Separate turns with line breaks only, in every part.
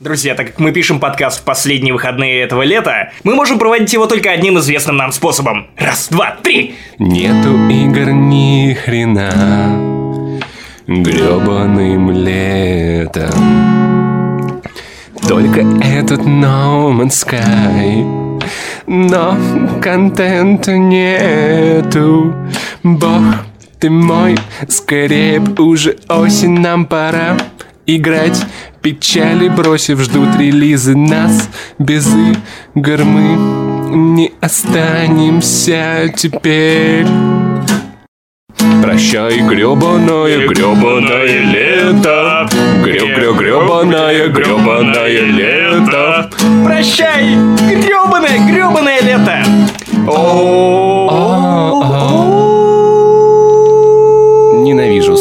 Друзья, так как мы пишем подкаст в последние выходные этого лета, мы можем проводить его только одним известным нам способом. Раз, два, три!
Нету игр ни хрена гребаным летом. Только этот No Man's Sky Но контента нету Бог ты мой, скорее б уже осень нам пора Играть печали бросив, ждут релизы нас. Без игр мы не останемся теперь. Прощай, гребаное, гребаное лето. Греб, греб, гребаное, гребаное лето.
Прощай, гребаное, гребаное лето!
Ненавижу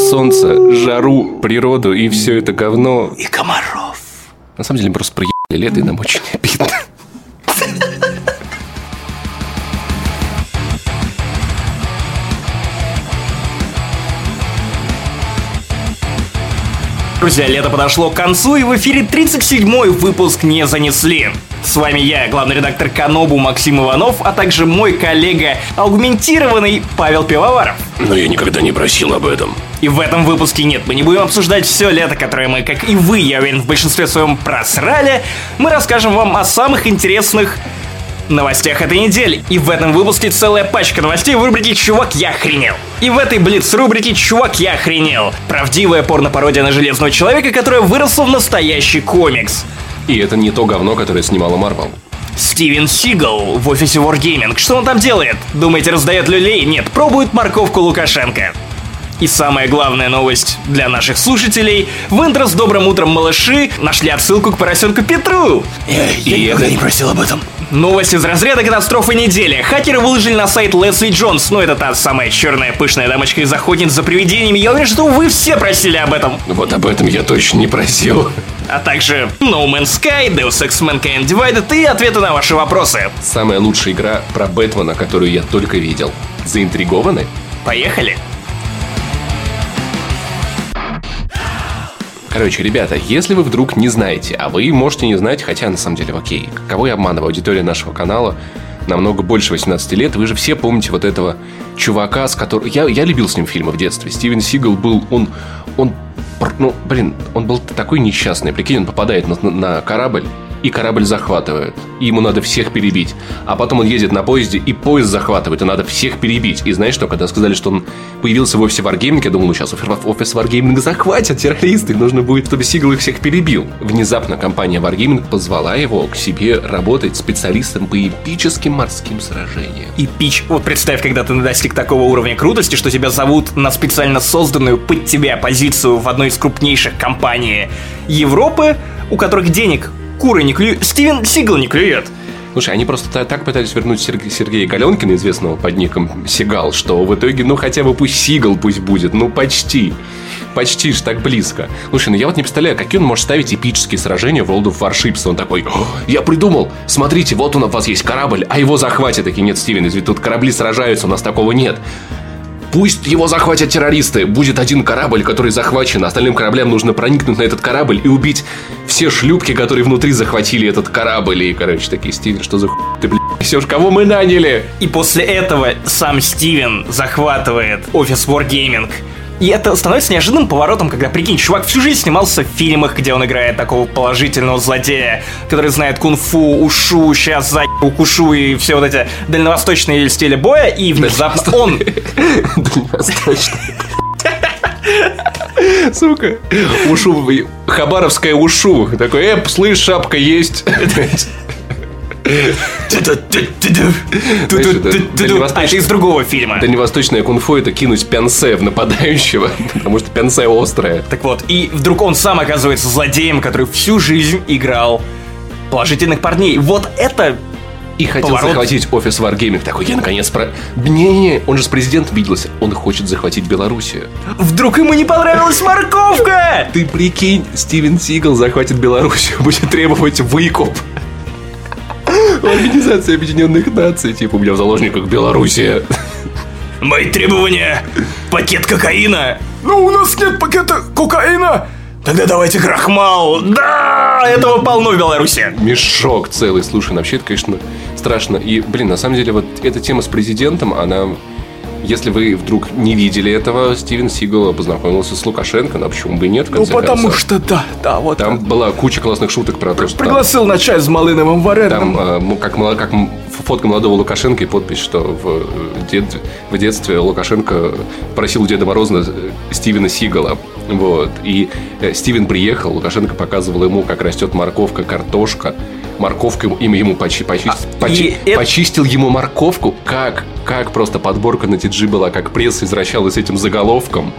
солнце, жару, природу и все это говно.
И комаров.
На самом деле, мы просто проебали лето, и нам очень обидно.
Друзья, лето подошло к концу, и в эфире 37-й выпуск «Не занесли». С вами я, главный редактор Канобу Максим Иванов, а также мой коллега, аугментированный Павел Пивоваров.
Но я никогда не просил об этом.
И в этом выпуске нет, мы не будем обсуждать все лето, которое мы, как и вы, я уверен, в большинстве своем просрали. Мы расскажем вам о самых интересных новостях этой недели. И в этом выпуске целая пачка новостей в рубрике «Чувак, я охренел». И в этой Блиц-рубрике «Чувак, я охренел». Правдивая порно-пародия на Железного Человека, которая выросла в настоящий комикс.
И это не то говно, которое снимала Марвел.
Стивен Сигал в офисе Wargaming. Что он там делает? Думаете, раздает люлей? Нет, пробует морковку Лукашенко. И самая главная новость для наших слушателей. В интро с добрым утром, малыши нашли отсылку к поросенку Петру.
Я, я никогда не просил об этом.
Новость из разряда катастрофы недели. Хакеры выложили на сайт Лесли Джонс. Ну, это та самая черная пышная дамочка из охотниц за привидениями. Я уверен, что вы все просили об этом.
Вот об этом я точно не просил.
А также No Man's Sky, Deus Ex Mankind Divided и ответы на ваши вопросы.
Самая лучшая игра про Бэтмена, которую я только видел. Заинтригованы?
Поехали!
Короче, ребята, если вы вдруг не знаете, а вы можете не знать, хотя на самом деле окей, кого я обманываю, аудитория нашего канала намного больше 18 лет, вы же все помните вот этого чувака, с которым... Я, я любил с ним фильмы в детстве. Стивен Сигал был... Он, он ну, блин, он был такой несчастный. Прикинь, он попадает на, на корабль, и корабль захватывают. И ему надо всех перебить. А потом он ездит на поезде, и поезд захватывает, и надо всех перебить. И знаешь что, когда сказали, что он появился в офисе Wargaming, я думал, ну сейчас офис Wargaming захватят террористы, и нужно будет, чтобы Сигал их всех перебил. Внезапно компания Wargaming позвала его к себе работать специалистом по эпическим морским сражениям.
И пич, вот представь, когда ты достиг такого уровня крутости, что тебя зовут на специально созданную под тебя позицию в одной из крупнейших компаний Европы, у которых денег куры не клюют, Стивен Сигал не клюет.
Слушай, они просто так пытались вернуть Сергея Галенкина, известного под ником Сигал, что в итоге, ну хотя бы пусть Сигал пусть будет, ну почти. Почти ж так близко. Слушай, ну я вот не представляю, какие он может ставить эпические сражения в World of Warships. Он такой, я придумал, смотрите, вот у вас есть корабль, а его захватят. Такие, нет, Стивен, ведь тут корабли сражаются, у нас такого нет. Пусть его захватят террористы. Будет один корабль, который захвачен. Остальным кораблям нужно проникнуть на этот корабль и убить все шлюпки, которые внутри захватили этот корабль. И, короче, такие, Стивен, что за хуй ты, блядь, несешь? Кого мы наняли?
И после этого сам Стивен захватывает офис Wargaming. И это становится неожиданным поворотом, когда, прикинь, чувак всю жизнь снимался в фильмах, где он играет такого положительного злодея, который знает кунг-фу, ушу, сейчас за укушу и все вот эти дальневосточные стили боя, и внезапно он...
Дальневосточный. Сука. Ушу. Хабаровская ушу. Такой, э, слышь, шапка есть.
А это из другого фильма.
Дальневосточное кунг-фу это кинуть пянсе в нападающего, потому что пянсе острое.
Так вот, и вдруг он сам оказывается злодеем, который всю жизнь играл положительных парней. Вот это
и хотел Поворот. захватить офис Wargaming. Такой, я наконец про... Не-не, он же с президентом виделся. Он хочет захватить Белоруссию.
Вдруг ему не понравилась морковка?
Ты прикинь, Стивен Сигал захватит Белоруссию, будет требовать выкуп. Организация Объединенных Наций, типа у меня в заложниках Белоруссия.
Мои требования. Пакет кокаина.
Ну, у нас нет пакета кокаина.
Тогда давайте крахмал. Да! Этого полно в Беларуси.
Мешок целый. Слушай, вообще это, конечно, страшно. И, блин, на самом деле, вот эта тема с президентом, она если вы вдруг не видели этого, Стивен Сигал познакомился с Лукашенко, ну почему бы и нет, в
Ну,
конце
потому
концов.
что да, да, вот.
Там была куча классных шуток про то, что там-
Пригласил на чай с малиновым вареным.
там, э, ну, как, как фотка молодого Лукашенко и подпись, что в, э, дет- в детстве Лукашенко просил у Деда Мороза э, Стивена Сигала. Вот. И Стивен приехал, Лукашенко показывал ему, как растет морковка, картошка. Морковка им- ему почи- почи- почи-
и это-
почистил ему морковку. Как, как просто подборка на TG была, как пресса извращалась с этим заголовком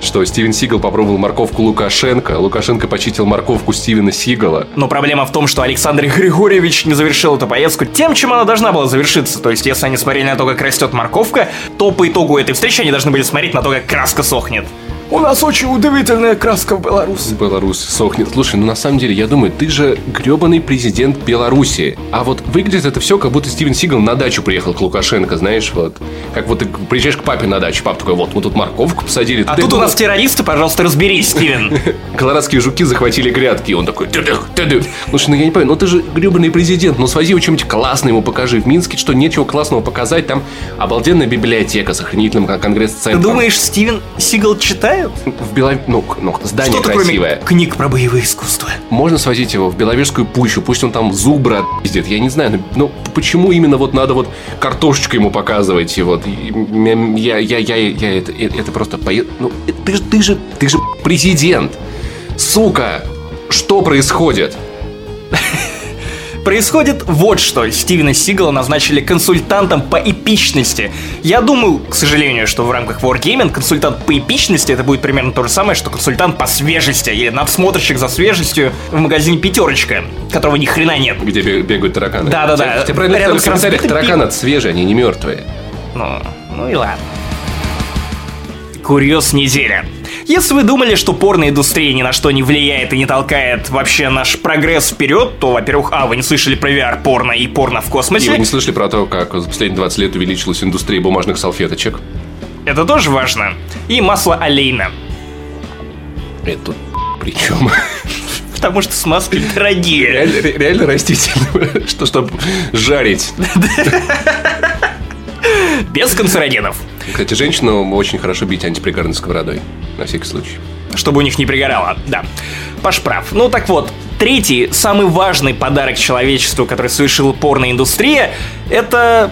что Стивен Сигал попробовал морковку Лукашенко, Лукашенко почистил морковку Стивена Сигала.
Но проблема в том, что Александр Григорьевич не завершил эту поездку тем, чем она должна была завершиться. То есть, если они смотрели на то, как растет морковка, то по итогу этой встречи они должны были смотреть на то, как краска сохнет.
У нас очень удивительная краска в Беларуси.
Беларусь сохнет. Слушай, ну на самом деле, я думаю, ты же гребаный президент Беларуси. А вот выглядит это все, как будто Стивен Сигал на дачу приехал к Лукашенко, знаешь, вот. Как вот ты приезжаешь к папе на дачу, папа такой, вот, мы тут морковку посадили.
А
Ты
тут у нас террористы, пожалуйста, разберись, Стивен.
Колорадские жуки захватили грядки. И он такой, ты-дых, ты-дых. Слушай, ну я не понимаю, ну ты же гребаный президент, ну свози его чем-нибудь классное ему покажи. В Минске что, нечего классного показать, там обалденная библиотека с охранительным кон-
Ты
конгресс-центром.
думаешь, Стивен Сигал читает?
В Бело... ну, ну, здание
Что-то
красивое.
кроме книг про боевые искусства.
Можно свозить его в Беловежскую пущу, пусть он там зубра пиздит, я не знаю, ну, почему именно вот надо вот картошечку ему показывать, и вот, м- я, я, я, я, это, это просто, пое- ну, э, ты же, ты же, ты же президент, сука, что происходит?
Происходит вот что. Стивена Сигала назначили консультантом по эпичности. Я думаю, к сожалению, что в рамках Wargaming консультант по эпичности это будет примерно то же самое, что консультант по свежести или надсмотрщик за свежестью в магазине Пятерочка, которого ни хрена нет.
Где бе- бегают тараканы.
Да-да-да.
Тебе правильно
Рядом
в комментариях, тараканы это свежие, они не мертвые.
Ну, ну и ладно. Курьез недели. Если вы думали, что порноиндустрия ни на что не влияет и не толкает вообще наш прогресс вперед, то, во-первых, а, вы не слышали про VR-порно и порно в
И
космосе.
вы не слышали про то, как за последние 20 лет увеличилась индустрия бумажных салфеточек?
Это тоже важно. И масло олейна.
Это тут при чем?
Потому что смазки дорогие.
Реально, ре- реально растительное, что, чтобы жарить.
Без канцерогенов.
Кстати, женщину очень хорошо бить антипригарной сковородой. На всякий случай.
Чтобы у них не пригорало. Да. Паш прав. Ну так вот, третий, самый важный подарок человечеству, который совершила порноиндустрия, это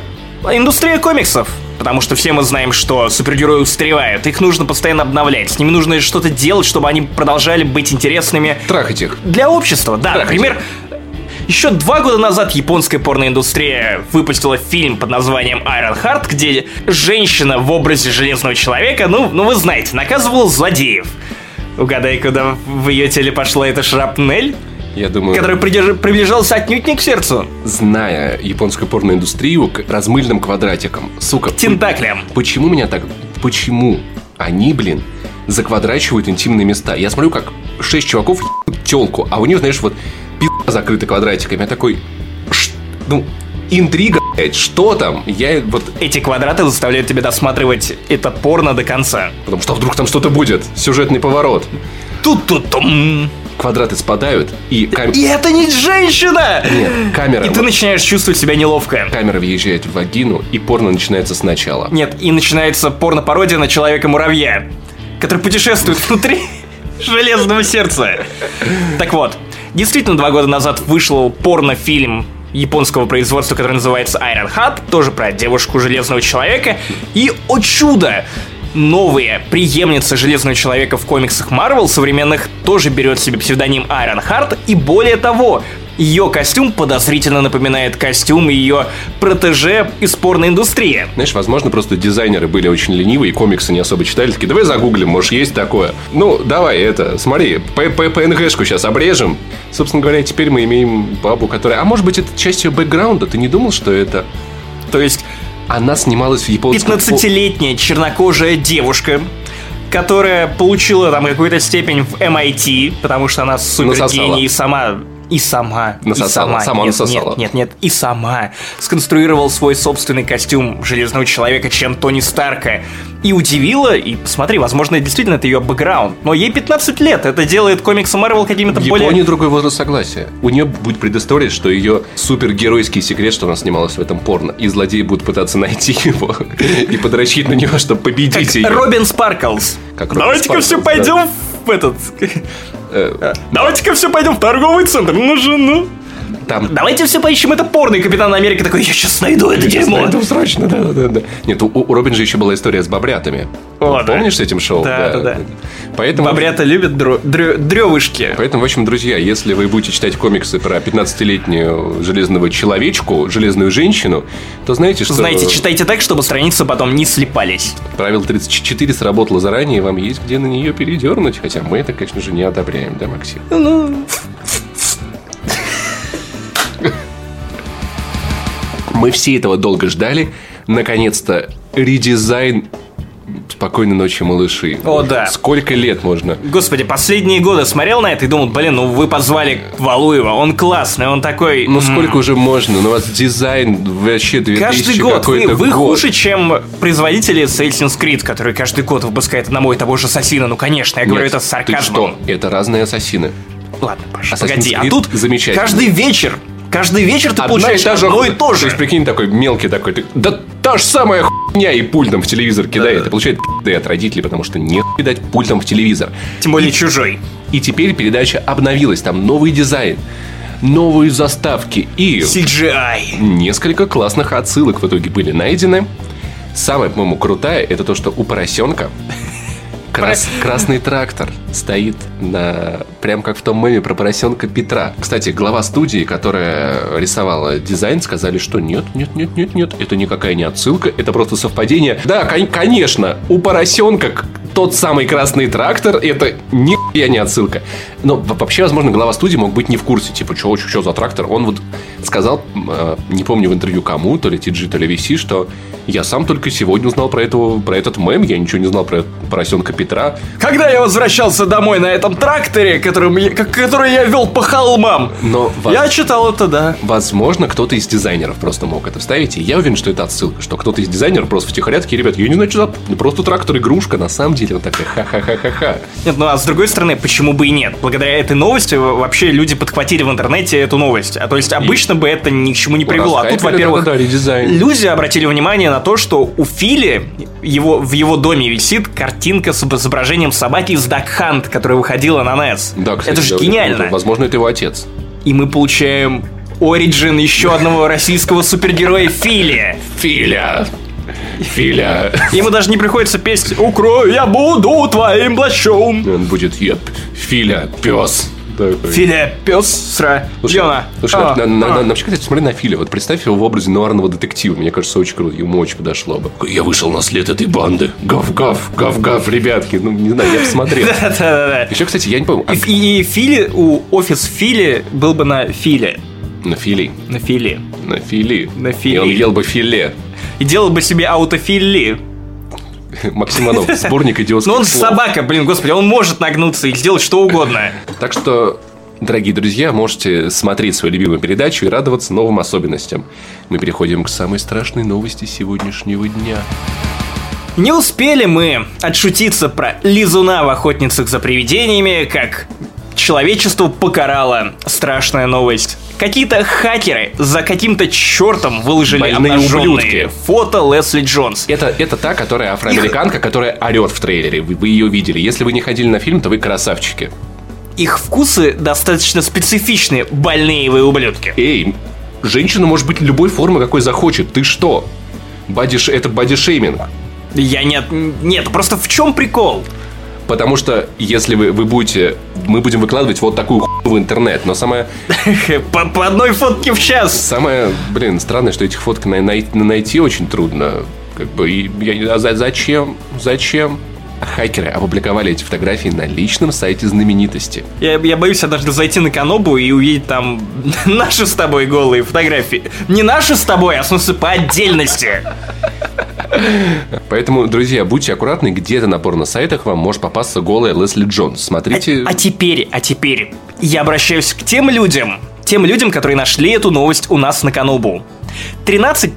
индустрия комиксов. Потому что все мы знаем, что супергерои устаревают, их нужно постоянно обновлять, с ними нужно что-то делать, чтобы они продолжали быть интересными
Трахать их.
для общества. Да,
Да,
например, еще два года назад японская порноиндустрия выпустила фильм под названием Iron Heart, где женщина в образе Железного Человека, ну, ну вы знаете, наказывала злодеев. Угадай, куда в ее теле пошла эта шрапнель,
Я думаю,
которая придерж- приближалась отнюдь не к сердцу,
зная японскую порноиндустрию к размыльным квадратикам. Сука,
тентаклям.
почему меня так... Почему они, блин, заквадрачивают интимные места? Я смотрю, как шесть чуваков телку, а у них, знаешь, вот пизда закрыта квадратиками. Я такой... «Ш- Ну, интрига, блядь, что там? Я вот...
Эти квадраты заставляют тебя досматривать это порно до конца.
Потому что вдруг там что-то будет. Сюжетный поворот.
Тут-тут-тум.
Квадраты спадают, и, кам-
И это не женщина!
Нет, камера,
И ты начинаешь чувствовать себя неловко.
камера въезжает в вагину, и порно начинается сначала.
Нет, и начинается порно-пародия на Человека-муравья, который путешествует внутри железного сердца. Так вот, действительно, два года назад вышел порнофильм японского производства, который называется Iron Heart, тоже про девушку Железного Человека. И, о чудо, новая преемница Железного Человека в комиксах Marvel современных тоже берет себе псевдоним Iron Heart, и более того, ее костюм подозрительно напоминает костюм ее протеже из порноиндустрии.
Знаешь, возможно, просто дизайнеры были очень ленивые, и комиксы не особо читали. Такие, давай загуглим, может, есть такое. Ну, давай, это, смотри, П- П- PNG-шку сейчас обрежем. Собственно говоря, теперь мы имеем бабу, которая... А может быть, это часть ее бэкграунда? Ты не думал, что это...
То есть
Она снималась в японском...
15-летняя чернокожая девушка, которая получила там какую-то степень в MIT, потому что она супер гений и сама и сама, и
Насосала,
сама,
сама
нет,
насосала.
нет, нет, нет, и сама сконструировал свой собственный костюм Железного Человека, чем Тони Старка. И удивила, и посмотри, возможно, действительно это ее бэкграунд, но ей 15 лет, это делает комиксы Марвел какими-то
В
более...
Японии другой возраст согласия. У нее будет предыстория, что ее супергеройский секрет, что она снималась в этом порно, и злодеи будут пытаться найти его и подрочить на него, чтобы победить
Как
ее.
Робин Спарклс.
Как
Давайте-ка все пойдем в этот...
Э,
Давайте-ка все пойдем в торговый центр. На жену.
Там
Давайте все поищем это порно, и Капитан Америка такой, я сейчас найду это дерьмо.
Найду срочно, да, да, да. Нет, у, у Робин же еще была история с бобрятами.
О, да.
Помнишь с этим шоу?
Да, да, да.
Поэтому,
Бобрята любят дрё- дрё- дрёвышки.
поэтому, в общем, друзья, если вы будете читать комиксы про 15-летнюю железного человечку, железную женщину, то знаете, что
Знаете, читайте так, чтобы страницы потом не слепались.
правило 34 сработало заранее, и вам есть где на нее передернуть. Хотя мы это, конечно же, не одобряем, да, Максим? Мы все этого долго ждали. Наконец-то редизайн Спокойной ночи, малыши.
О, да.
Сколько лет можно?
Господи, последние годы смотрел на это и думал, блин, ну вы позвали Валуева, он классный, он такой...
Ну сколько уже можно? Ну у вас дизайн вообще 2000
Каждый год вы, вы
год.
хуже, чем производители Assassin's Creed, которые каждый год выпускают одного и того же ассасина. Ну, конечно, я говорю
Нет,
это с
Ты
сарказмом.
что? Это разные ассасины.
Ладно, Паша,
Assassin's
погоди. А
Creed
тут
замечательный.
каждый вечер, каждый вечер ты получаешь одно и то
То
же.
есть, прикинь, такой мелкий такой. ты- да та же самая хуйня и пультом в телевизор кидает. И получает пи***ы от родителей, потому что не дать пультом в телевизор.
Тем более чужой.
И теперь передача обновилась. Там новый дизайн, новые заставки и
CGI.
несколько классных отсылок в итоге были найдены. Самое, по-моему, крутая это то, что у поросенка крас- красный трактор стоит на прям как в том меме про поросенка Петра. Кстати, глава студии, которая рисовала дизайн, сказали, что нет, нет, нет, нет, нет, это никакая не отсылка, это просто совпадение. Да, кон- конечно, у поросенка тот самый красный трактор, это нихуя не отсылка. Но во- вообще, возможно, глава студии мог быть не в курсе, типа, что что за трактор. Он вот сказал, э, не помню в интервью кому, то ли TG, то ли VC, что я сам только сегодня узнал про, этого, про этот мем, я ничего не знал про поросенка Петра.
Когда я возвращался домой на этом тракторе, которым я- как- который я вел по холмам,
Но воз-
я читал это, да.
Возможно, кто-то из дизайнеров просто мог это вставить. И я уверен, что это отсылка, что кто-то из дизайнеров просто втихаря ребят, я не знаю, что за... Просто трактор игрушка, на самом деле он такой ха-ха-ха-ха-ха.
Нет, ну а с другой стороны, почему бы и нет? Благодаря этой новости вообще люди подхватили в интернете эту новость. А то есть обычно бы это ни к чему не привело. А тут, во-первых, люди обратили внимание на то, что у Фили его, в его доме висит картинка с изображением собаки из Duck Hunt, которая выходила на NES.
Да, кстати,
это же
да,
гениально.
круто. Возможно, это его отец.
И мы получаем Origin еще одного российского супергероя Фили.
Филя! Филя!
Ему даже не приходится петь «Укрой, я буду твоим плащом».
Он будет, я Филя, пес. Такой.
Филя, пес, сра,
Слушай,
Диона.
слушай,
А,
на- на-
а.
на- вообще, кстати, смотри на Филя. Вот представь его в образе нуарного детектива. Мне кажется, очень круто. Ему очень подошло бы. Я вышел на след этой банды. Гав-гав, гав-гав, ребятки. Ну, не знаю, я посмотрел.
Да-да-да.
Еще, кстати, я не помню. а
и Фили, у офис Фили был бы на Филе.
На Фили.
На Фили.
На Фили.
На Фили.
И он ел бы филе.
И делал бы себе аутофили.
Максим Иванов, сборник идиотских
Но он
слов.
собака, блин, господи, он может нагнуться и сделать что угодно.
Так что, дорогие друзья, можете смотреть свою любимую передачу и радоваться новым особенностям. Мы переходим к самой страшной новости сегодняшнего дня.
Не успели мы отшутиться про лизуна в охотницах за привидениями, как человечество покарала страшная новость. Какие-то хакеры за каким-то чертом выложили
Больные
обнаженные
ублюдки.
фото Лесли Джонс.
Это, это та, которая афроамериканка, которая орет в трейлере. Вы, вы ее видели. Если вы не ходили на фильм, то вы красавчики.
Их вкусы достаточно специфичны, больные вы ублюдки.
Эй, женщина может быть любой формы, какой захочет. Ты что? Бодиш, это бодишейминг.
Я нет, нет, просто в чем прикол?
Потому что если вы, вы будете... Мы будем выкладывать вот такую хуйню в интернет. Но самое,
По, по одной фотке в час.
самое, блин, странное, что этих фоток най- най- найти очень трудно. Как бы, и я, не- а за- зачем? Зачем? Хакеры опубликовали эти фотографии на личном сайте знаменитости.
Я, я боюсь однажды зайти на Канобу и увидеть там наши с тобой голые фотографии. Не наши с тобой, а в смысле по отдельности.
Поэтому, друзья, будьте аккуратны, где-то на порно-сайтах вам может попасться голая Лесли Джонс. Смотрите...
А, а теперь, а теперь, Я обращаюсь к тем людям, тем людям, которые нашли эту новость у нас на Канобу. 13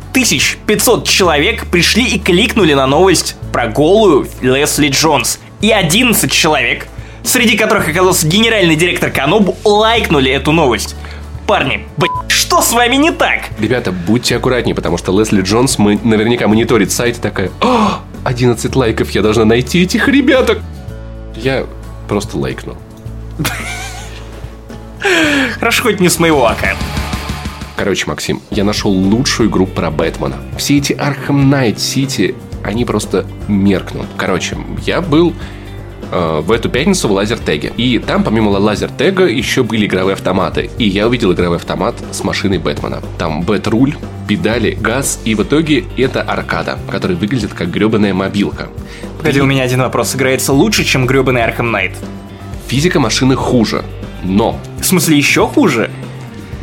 500 человек пришли и кликнули на новость про голую Лесли Джонс. И 11 человек, среди которых оказался генеральный директор Канобу, лайкнули эту новость. Парни, блядь, что с вами не так?
Ребята, будьте аккуратнее, потому что Лесли Джонс мы, наверняка мониторит сайт и такая, «О, 11 лайков, я должна найти этих ребяток. Я просто лайкнул.
Хорошо, хоть не с моего ака.
Короче, Максим, я нашел лучшую игру про Бэтмена. Все эти Arkham Knight City, они просто меркнут. Короче, я был э, в эту пятницу в лазертеге. И там, помимо лазертега, еще были игровые автоматы. И я увидел игровой автомат с машиной Бэтмена. Там бэт-руль, педали, газ, и в итоге это аркада, которая выглядит как гребаная мобилка.
Погоди, у меня один вопрос. Играется лучше, чем гребаный Arkham Knight?
Физика машины хуже, но
В смысле, еще хуже?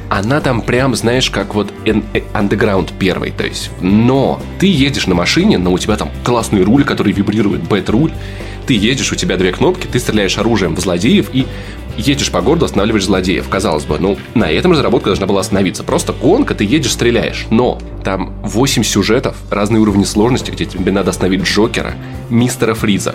она там прям, знаешь, как вот эн- э, Underground первый, то есть, но ты едешь на машине, но у тебя там классный руль, который вибрирует, бэт-руль, ты едешь, у тебя две кнопки, ты стреляешь оружием в злодеев и едешь по городу, останавливаешь злодеев. Казалось бы, ну, на этом разработка должна была остановиться. Просто гонка, ты едешь, стреляешь. Но там 8 сюжетов, разные уровни сложности, где тебе надо остановить Джокера, Мистера Фриза.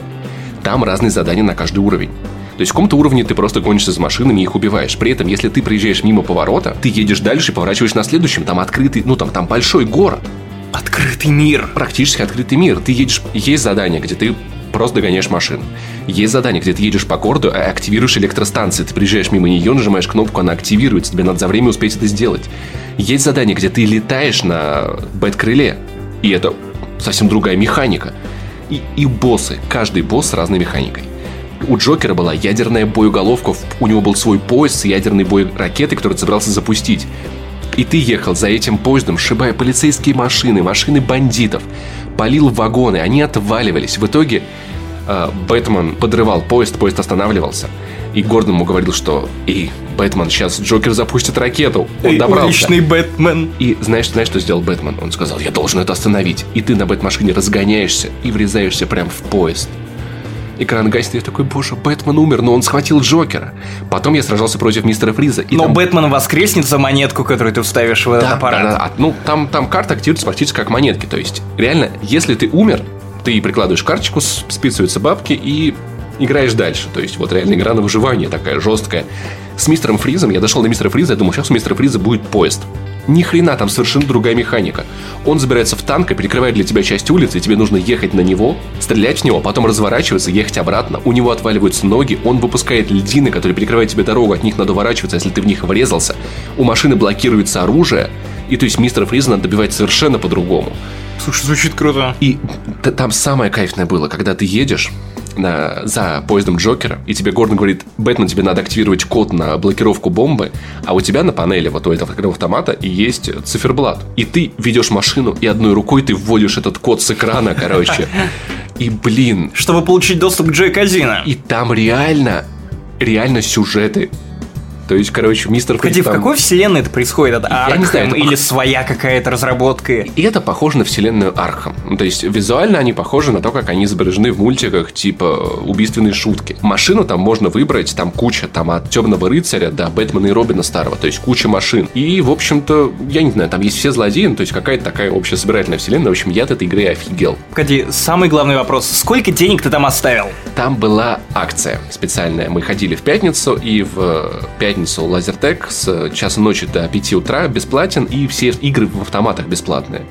Там разные задания на каждый уровень. То есть в каком-то уровне ты просто гонишься за машинами и их убиваешь. При этом, если ты проезжаешь мимо поворота, ты едешь дальше и поворачиваешь на следующем. Там открытый, ну там, там большой город.
Открытый мир.
Практически открытый мир. Ты едешь, есть задание, где ты просто догоняешь машину. Есть задание, где ты едешь по городу, а активируешь электростанции. Ты приезжаешь мимо нее, нажимаешь кнопку, она активируется. Тебе надо за время успеть это сделать. Есть задание, где ты летаешь на бэт-крыле. И это совсем другая механика. И, и боссы. Каждый босс с разной механикой. У Джокера была ядерная боеголовка, у него был свой поезд с ядерной боеракетой, который ты собрался запустить. И ты ехал за этим поездом, сшибая полицейские машины, машины бандитов, полил вагоны, они отваливались. В итоге э, Бэтмен подрывал поезд, поезд останавливался. И Гордон ему говорил, что «Эй, Бэтмен, сейчас Джокер запустит ракету». Он
Эй,
добрался.
уличный Бэтмен.
И знаешь, знаешь, что сделал Бэтмен? Он сказал, я должен это остановить. И ты на Бэтмашине разгоняешься и врезаешься прямо в поезд. Экран гаснет, я такой, боже, Бэтмен умер, но он схватил Джокера. Потом я сражался против мистера Фриза. И
Но
там-
Бэтмен воскреснет за монетку, которую ты вставишь в этот
да,
аппарат.
да, да. Ну, там, там карта активируется практически как монетки. То есть, реально, если ты умер, ты прикладываешь карточку, списываются бабки и играешь дальше. То есть, вот реально игра на выживание такая жесткая. С мистером Фризом, я дошел до мистера Фриза, я думал, сейчас у мистера Фриза будет поезд. Ни хрена, там совершенно другая механика. Он забирается в танк и перекрывает для тебя часть улицы, и тебе нужно ехать на него, стрелять в него, потом разворачиваться, ехать обратно. У него отваливаются ноги, он выпускает льдины, которые перекрывают тебе дорогу, от них надо уворачиваться, если ты в них врезался. У машины блокируется оружие, и то есть мистера Фриза надо добивать совершенно по-другому.
Слушай, звучит круто.
И там самое кайфное было, когда ты едешь на- за поездом Джокера, и тебе Гордон говорит, Бэтмен, тебе надо активировать код на блокировку бомбы, а у тебя на панели вот у этого автомата и есть циферблат. И ты ведешь машину, и одной рукой ты вводишь этот код с экрана, короче. И, блин,
Чтобы получить доступ к Джой Казино.
и там реально, реально сюжеты. То есть, короче, мистер
Погоди, в
там-
какой вселенной это происходит? Это
Я не знаю, это
или своя какая-то разработка?
И это похоже на вселенную Архам. Ну, то есть визуально они похожи на то, как они изображены в мультиках, типа убийственные шутки. Машину там можно выбрать, там куча, там от Темного рыцаря до Бэтмена и Робина старого, то есть куча машин. И, в общем-то, я не знаю, там есть все злодеи, ну, то есть какая-то такая общая собирательная вселенная. В общем, я от этой игры офигел.
Погоди, самый главный вопрос. Сколько денег ты там оставил?
Там была акция специальная. Мы ходили в пятницу, и в пятницу Лазертек с часа ночи до 5 утра бесплатен, и все игры в автоматах бесплатные.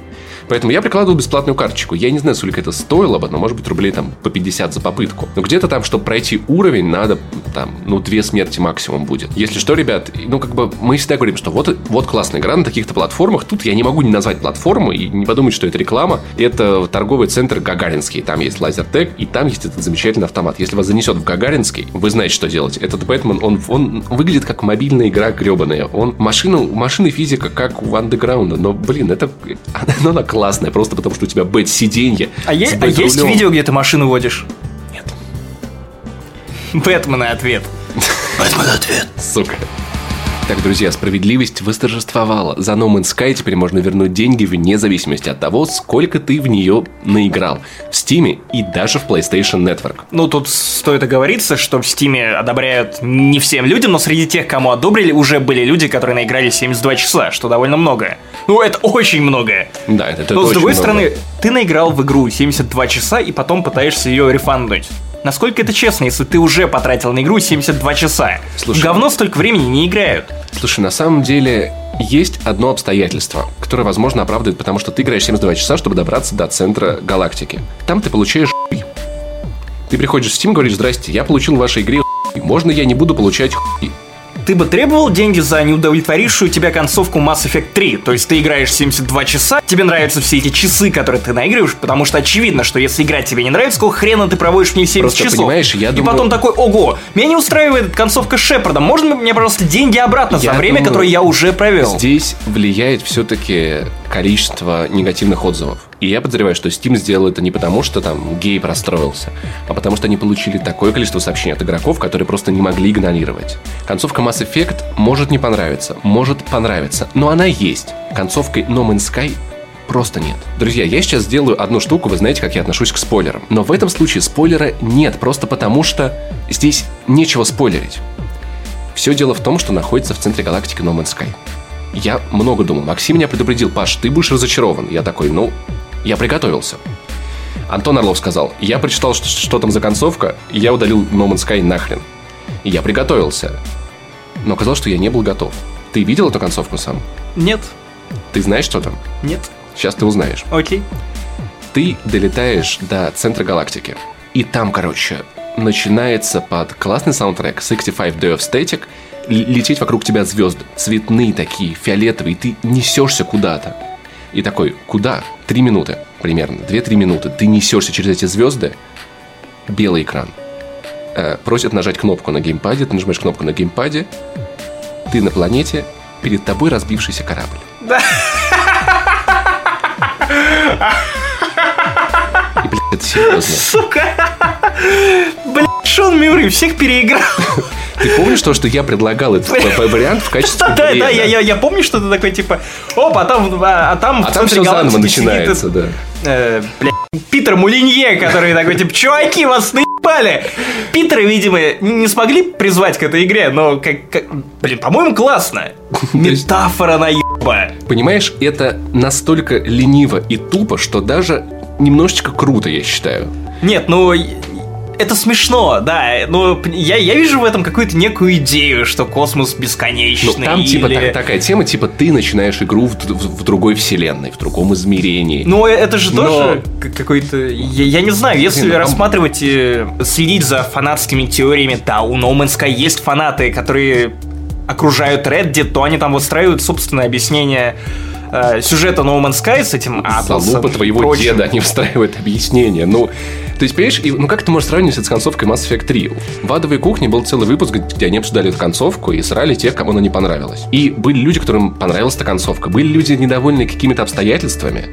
Поэтому я прикладывал бесплатную карточку. Я не знаю, сколько это стоило бы, но может быть рублей там по 50 за попытку. Но где-то там, чтобы пройти уровень, надо там, ну, две смерти максимум будет. Если что, ребят, ну, как бы мы всегда говорим, что вот, вот классная игра на таких-то платформах. Тут я не могу не назвать платформу и не подумать, что это реклама. Это торговый центр Гагаринский. Там есть лазертег, и там есть этот замечательный автомат. Если вас занесет в Гагаринский, вы знаете, что делать. Этот Бэтмен, он, он выглядит как мобильная игра гребаная. Он машина, машины физика, как у андеграунда. Но, блин, это она, она классная, просто потому что у тебя бэт-сиденье.
А, е- а есть
бэт-рулем.
видео, где ты машину водишь?
Нет.
Бэтмена ответ.
Сука. Итак, друзья, справедливость восторжествовала. За No Man's Sky теперь можно вернуть деньги вне зависимости от того, сколько ты в нее наиграл. В Steam и даже в PlayStation Network.
Ну, тут стоит оговориться, что в Steam одобряют не всем людям, но среди тех, кому одобрили, уже были люди, которые наиграли 72 часа, что довольно много. Ну, это очень много.
Да, это, это
Но, с
очень
другой
много.
стороны, ты наиграл в игру 72 часа и потом пытаешься ее рефанднуть. Насколько это честно, если ты уже потратил на игру 72 часа?
Слушай,
Говно столько времени не играют.
Слушай, на самом деле есть одно обстоятельство, которое, возможно, оправдывает, потому что ты играешь 72 часа, чтобы добраться до центра галактики. Там ты получаешь. Ты приходишь в Steam, говоришь, здрасте, я получил в вашей игре. Можно я не буду получать хуй?
Ты бы требовал деньги за неудовлетворившую тебя концовку Mass Effect 3. То есть ты играешь 72 часа, тебе нравятся все эти часы, которые ты наигрываешь, потому что очевидно, что если игра тебе не нравится, сколько хрена ты проводишь в ней 70
Просто,
часов.
понимаешь, я
И
думаю-
потом такой, ого, меня не устраивает концовка Шепарда, можно мне, пожалуйста, деньги обратно
Я
за время,
думаю,
которое я уже провел?
Здесь влияет все-таки количество негативных отзывов. И я подозреваю, что Steam сделал это не потому, что там гей простроился, а потому что они получили такое количество сообщений от игроков, которые просто не могли игнорировать. Концовка Mass Effect может не понравиться, может понравиться, но она есть. Концовкой No Man's Sky просто нет. Друзья, я сейчас сделаю одну штуку, вы знаете, как я отношусь к спойлерам. Но в этом случае спойлера нет, просто потому что здесь нечего спойлерить. Все дело в том, что находится в центре галактики No Man's Sky. Я много думал. Максим меня предупредил, Паш, ты будешь разочарован. Я такой, ну, я приготовился. Антон Орлов сказал, я прочитал, что, что там за концовка, и я удалил No Man's Sky нахрен. И я приготовился. Но оказалось, что я не был готов. Ты видел эту концовку сам?
Нет,
Ты знаешь, что там?
нет,
Сейчас ты узнаешь.
окей.
Ты долетаешь до центра галактики. И там, короче, начинается под классный саундтрек 65 Day of Static лететь вокруг тебя звезды. Цветные такие, фиолетовые. Ты несешься куда-то. И такой, куда? Три минуты примерно. Две-три минуты. Ты несешься через эти звезды. Белый экран. Э, просят нажать кнопку на геймпаде. Ты нажимаешь кнопку на геймпаде. Ты на планете. Перед тобой разбившийся корабль. И, блядь, это серьезно.
Сука! Блин, Шон Мюррей всех переиграл.
Ты помнишь то, что я предлагал этот вариант в качестве
Да, да, я, я, я помню, что ты такой, типа, оп, а там, а, а там
А там все заново начинается, да.
э, бля, Питер Мулинье, который такой, типа, чуваки, вас наебали. Питера, видимо, не смогли призвать к этой игре, но, как, как- блин, по-моему, классно. Метафора наеба.
Понимаешь, это настолько лениво и тупо, что даже немножечко круто, я считаю.
Нет, ну, это смешно, да, но я, я вижу в этом какую-то некую идею, что космос
Ну,
бесконечный.
там типа
или-
так- такая тема, типа ты начинаешь игру в, в- в другой вселенной, в другом измерении.
Ну, это же
Но-
тоже какой-то... Я, я не знаю, если
ну, там-
рассматривать, э, следить за фанатскими теориями, да, у No Man's Sky есть фанаты, которые окружают Reddit, то они там выстраивают собственное объяснение э, сюжета No Man's Sky с этим атласом
Залупа твоего
прочим.
деда, они встраивают объяснение. Ну, то есть, понимаешь, и- ну как ты можешь сравнивать это с концовкой Mass Effect 3? В «Адовой кухне» был целый выпуск, где они обсуждали эту концовку и срали тех, кому она не понравилась. И были люди, которым понравилась эта концовка. Были люди, недовольные какими-то обстоятельствами.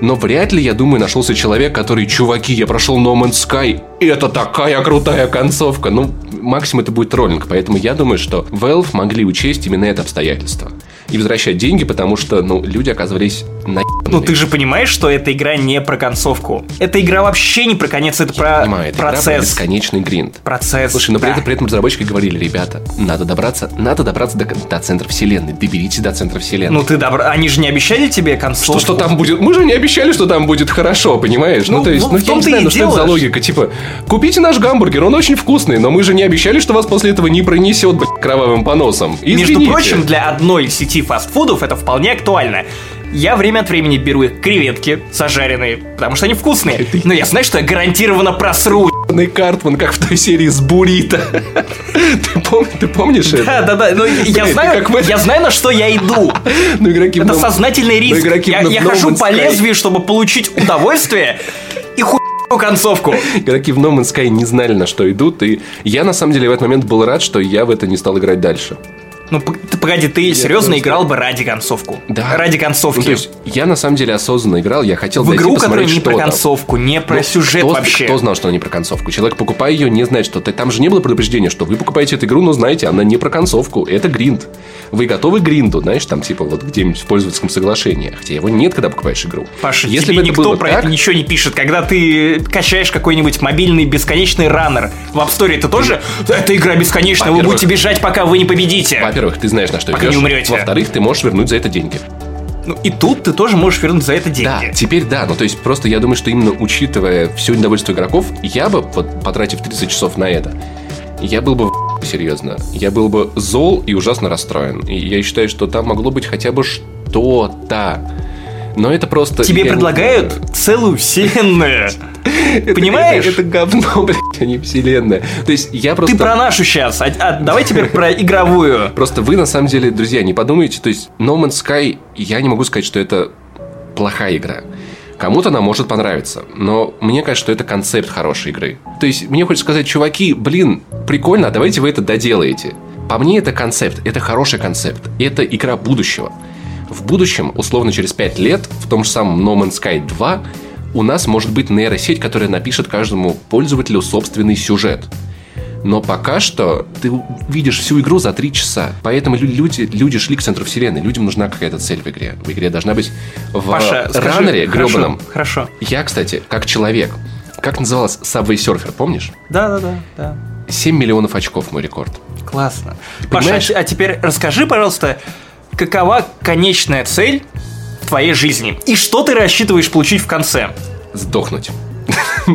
Но вряд ли, я думаю, нашелся человек, который, чуваки, я прошел No Man's Sky, и это такая крутая концовка. Ну, максимум это будет троллинг. Поэтому я думаю, что Valve могли учесть именно это обстоятельство. И возвращать деньги, потому что, ну, люди оказывались на
Ну ты же понимаешь, что эта игра не про концовку. Эта игра вообще не про конец, это про
понимаю, это игра про
процесс.
бесконечный гринд.
Процесс.
Слушай, но при,
да.
этом, при этом разработчики говорили, ребята, надо добраться, надо добраться до, до центра вселенной, доберитесь до центра вселенной.
Ну ты добро... Они же не обещали тебе концовку.
что, что там будет? Мы же не обещали, что там будет хорошо, понимаешь? Ну,
Ну,
то есть,
ну,
ну,
в
я
том-то
не знаю, ну что это за логика? Типа, купите наш гамбургер, он очень вкусный, но мы же не обещали, что вас после этого не пронесет, блядь, кровавым поносом.
Между
Извините.
прочим, для одной сети фастфудов это вполне актуально. Я время от времени беру их креветки зажаренные, потому что они вкусные. Но я знаю, что я гарантированно просру.
Картман, как в той серии с Бурито. Ты, пом- ты помнишь это?
Да, да, да. Но я
Ты
знаю,
в-
я знаю, на что я иду.
Ну, игроки
Это сознательный
ну,
риск.
игроки
Я, я хожу по лезвию, чтобы получить удовольствие и хуйную концовку.
Игроки в No Man's Sky не знали, на что идут, и я, на самом деле, в этот момент был рад, что я в это не стал играть дальше.
Ну, ты, погоди, ты серьезно играл бы ради концовку?
Да.
Ради концовки.
Ну, то есть, я на самом деле осознанно играл, я хотел
в игру, которая не про
там.
концовку, не про
Ну,
сюжет
кто,
вообще.
Кто знал, что она не про концовку? Человек, покупая ее, не знает, что ты... Там же не было предупреждения, что вы покупаете эту игру, но знаете, она не про концовку, это гринд. Вы готовы к гринду, знаешь, там типа вот где-нибудь в пользовательском соглашении. Хотя его нет, когда покупаешь игру.
Паша,
Если
тебе
бы это
никто
было
про
так,
это ничего не пишет. Когда ты качаешь какой-нибудь мобильный бесконечный раннер в App Store, ты тоже... Это игра бесконечная, вы будете бежать, пока вы не победите.
Во-первых, ты знаешь, на что
Пока не
идешь.
умрете.
Во-вторых, ты можешь вернуть за это деньги.
Ну, и тут ты тоже можешь вернуть за это деньги.
Да, теперь да. Ну, то есть, просто я думаю, что именно учитывая все недовольство игроков, я бы, вот, потратив 30 часов на это, я был бы серьезно. Я был бы зол и ужасно расстроен. И я считаю, что там могло быть хотя бы что-то. Но это просто...
Тебе
не
предлагают
знаю.
целую вселенную. Понимаешь?
Это, это говно, блядь, а не вселенная. То есть я просто...
Ты про нашу сейчас. А, а давай теперь про игровую.
Просто вы, на самом деле, друзья, не подумайте, то есть No Man's Sky, я не могу сказать, что это плохая игра. Кому-то она может понравиться, но мне кажется, что это концепт хорошей игры. То есть мне хочется сказать, чуваки, блин, прикольно, а давайте вы это доделаете. По мне это концепт, это хороший концепт, это игра будущего. В будущем, условно через 5 лет, в том же самом No Man's Sky 2, у нас может быть нейросеть, которая напишет каждому пользователю собственный сюжет. Но пока что ты видишь всю игру за три часа. Поэтому лю- люди, люди шли к центру вселенной. Людям нужна какая-то цель в игре. В игре должна быть в
Паша,
раннере
хорошо,
гребаном.
Хорошо.
Я, кстати, как человек, как называлась Subway Surfer, помнишь?
Да-да-да. да.
7 миллионов очков мой рекорд.
Классно. Паша,
понимаешь?
а теперь расскажи, пожалуйста, какова конечная цель в твоей жизни? И что ты рассчитываешь получить в конце?
Сдохнуть.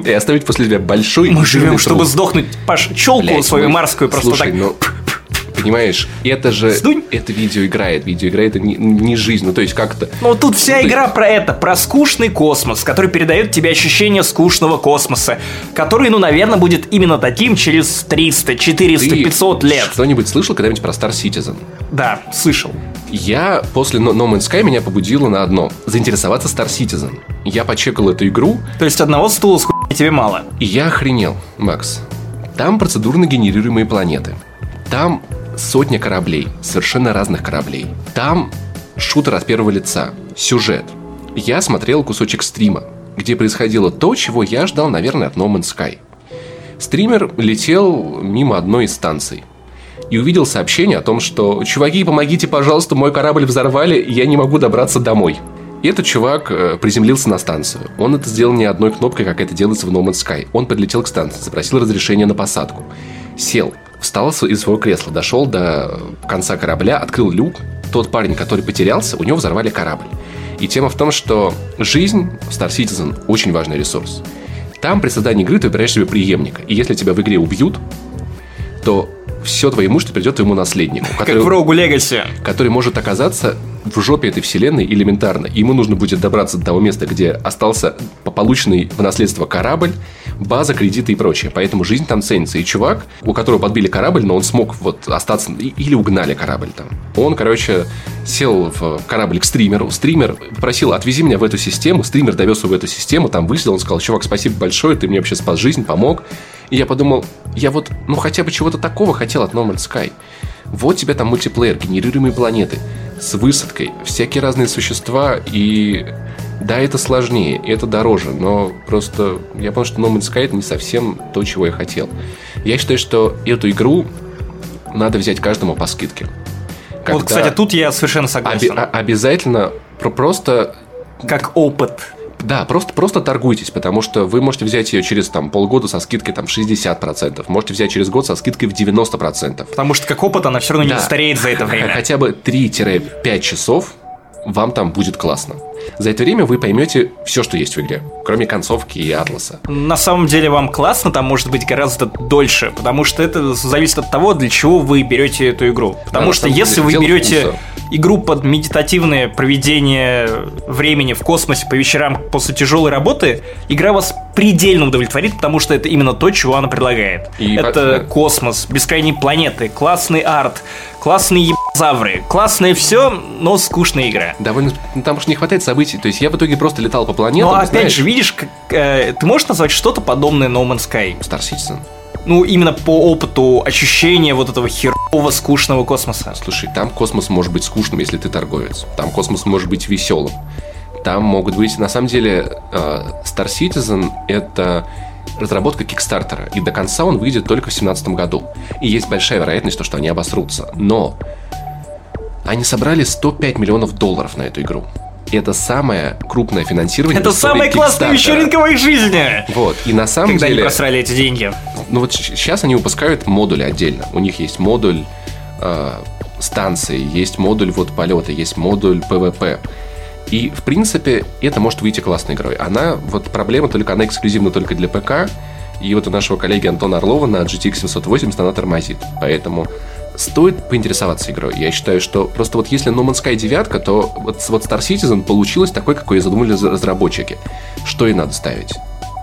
И оставить после себя большой
Мы живем, чтобы сдохнуть. Паш, челку свою марскую просто так.
ну, понимаешь, это же...
Сдунь.
Это видеоигра, это видеоигра, это не, не жизнь. Ну, то есть как-то...
Ну тут вся
Ну,
игра про это, про скучный космос, который передает тебе ощущение скучного космоса, который, ну, наверное, будет именно таким через 300, 400,
Ты
500 лет.
Что-нибудь слышал когда-нибудь про Star Citizen?
Да, слышал.
Я после No Man's Sky меня побудило на одно. Заинтересоваться Star Citizen. Я почекал эту игру,
То есть одного стула с хуй тебе мало.
и я охренел, Макс. Там процедурно генерируемые планеты. Там сотня кораблей, совершенно разных кораблей. Там шутер от первого лица, сюжет. Я смотрел кусочек стрима, где происходило то, чего я ждал, наверное, от No Man's Sky. Стример летел мимо одной из станций и увидел сообщение о том, что «Чуваки, помогите, пожалуйста, мой корабль взорвали, я не могу добраться домой». И этот чувак э, приземлился на станцию. Он это сделал не одной кнопкой, как это делается в No Man's Sky. Он подлетел к станции, запросил разрешение на посадку. Сел, встал из своего кресла, дошел до конца корабля, открыл люк. Тот парень, который потерялся, у него взорвали корабль. И тема в том, что жизнь в Star Citizen очень важный ресурс. Там при создании игры ты выбираешь себе преемника. И если тебя в игре убьют, то все твое имущество придет твоему наследнику,
Как
который,
в Рогу Легаси.
который может оказаться в жопе этой вселенной элементарно. Ему нужно будет добраться до того места, где остался по- полученный в наследство корабль, база, кредиты и прочее. Поэтому жизнь там ценится. И чувак, у которого подбили корабль, но он смог вот остаться... Или угнали корабль там. Он, короче, сел в корабль к стримеру. Стример попросил, отвези меня в эту систему. Стример довез его в эту систему, там высадил. Он сказал, чувак, спасибо большое, ты мне вообще спас жизнь, помог. И я подумал, я вот, ну хотя бы чего-то такого хотел от No Man's Sky. Вот тебе там мультиплеер, генерируемые планеты с высадкой, всякие разные существа, и да, это сложнее, это дороже, но просто я понял, что No Man's Sky это не совсем то, чего я хотел. Я считаю, что эту игру надо взять каждому по скидке.
Вот,
Когда
кстати, тут я совершенно
оби-
согласен.
а- обязательно про- просто
Как опыт.
да, просто, просто торгуйтесь, потому что вы можете взять ее через там, полгода со скидкой там, 60%, можете взять через год со скидкой в 90%.
Потому что как опыт она все равно не
Да.
стареет за это время.
Хотя бы 3-5 часов вам там будет классно. За это время вы поймете все, что есть в игре, кроме концовки и атласа.
На самом деле вам классно, там может быть гораздо дольше, потому что это зависит от того, для чего вы берете эту игру. Потому
на
что если вы берете
вкуса.
игру под медитативное проведение времени в космосе по вечерам после тяжелой работы, игра вас предельно удовлетворит, потому что это именно то, чего она предлагает.
И
это
да.
космос, бескрайние планеты, классный арт, классные ебазавры, классное все, но скучная игра.
Довольно... ну, Там уж не хватает событий. То есть я в итоге просто летал по планетам.
Но опять
знаешь,
же, видишь, как, э, ты можешь назвать что-то подобное No Man's Sky?
Star Citizen.
Ну, именно по опыту ощущения вот этого херового скучного космоса.
Слушай, там космос может быть скучным, если ты торговец. Там космос может быть веселым. Там могут быть... На самом деле, э, Star Citizen — это разработка Кикстартера, и до конца он выйдет только в 2017 году. И есть большая вероятность, что они обосрутся. Но они собрали 105 миллионов долларов на эту игру. Это самое крупное финансирование.
Это самая классная вечеринка в моей жизни!
Вот, и на самом
Когда
деле...
они просрали эти деньги.
Ну вот сейчас они выпускают модули отдельно. У них есть модуль э, станции, есть модуль вот полета, есть модуль ПВП. И, в принципе, это может выйти классной игрой. Она, вот проблема только, она эксклюзивна только для ПК, и вот у нашего коллеги Антона Орлова на GTX 780 она тормозит. Поэтому стоит поинтересоваться игрой. Я считаю, что просто вот если No Man's Sky 9, то вот, вот Star Citizen получилось такой, какой задумали разработчики. Что и надо ставить?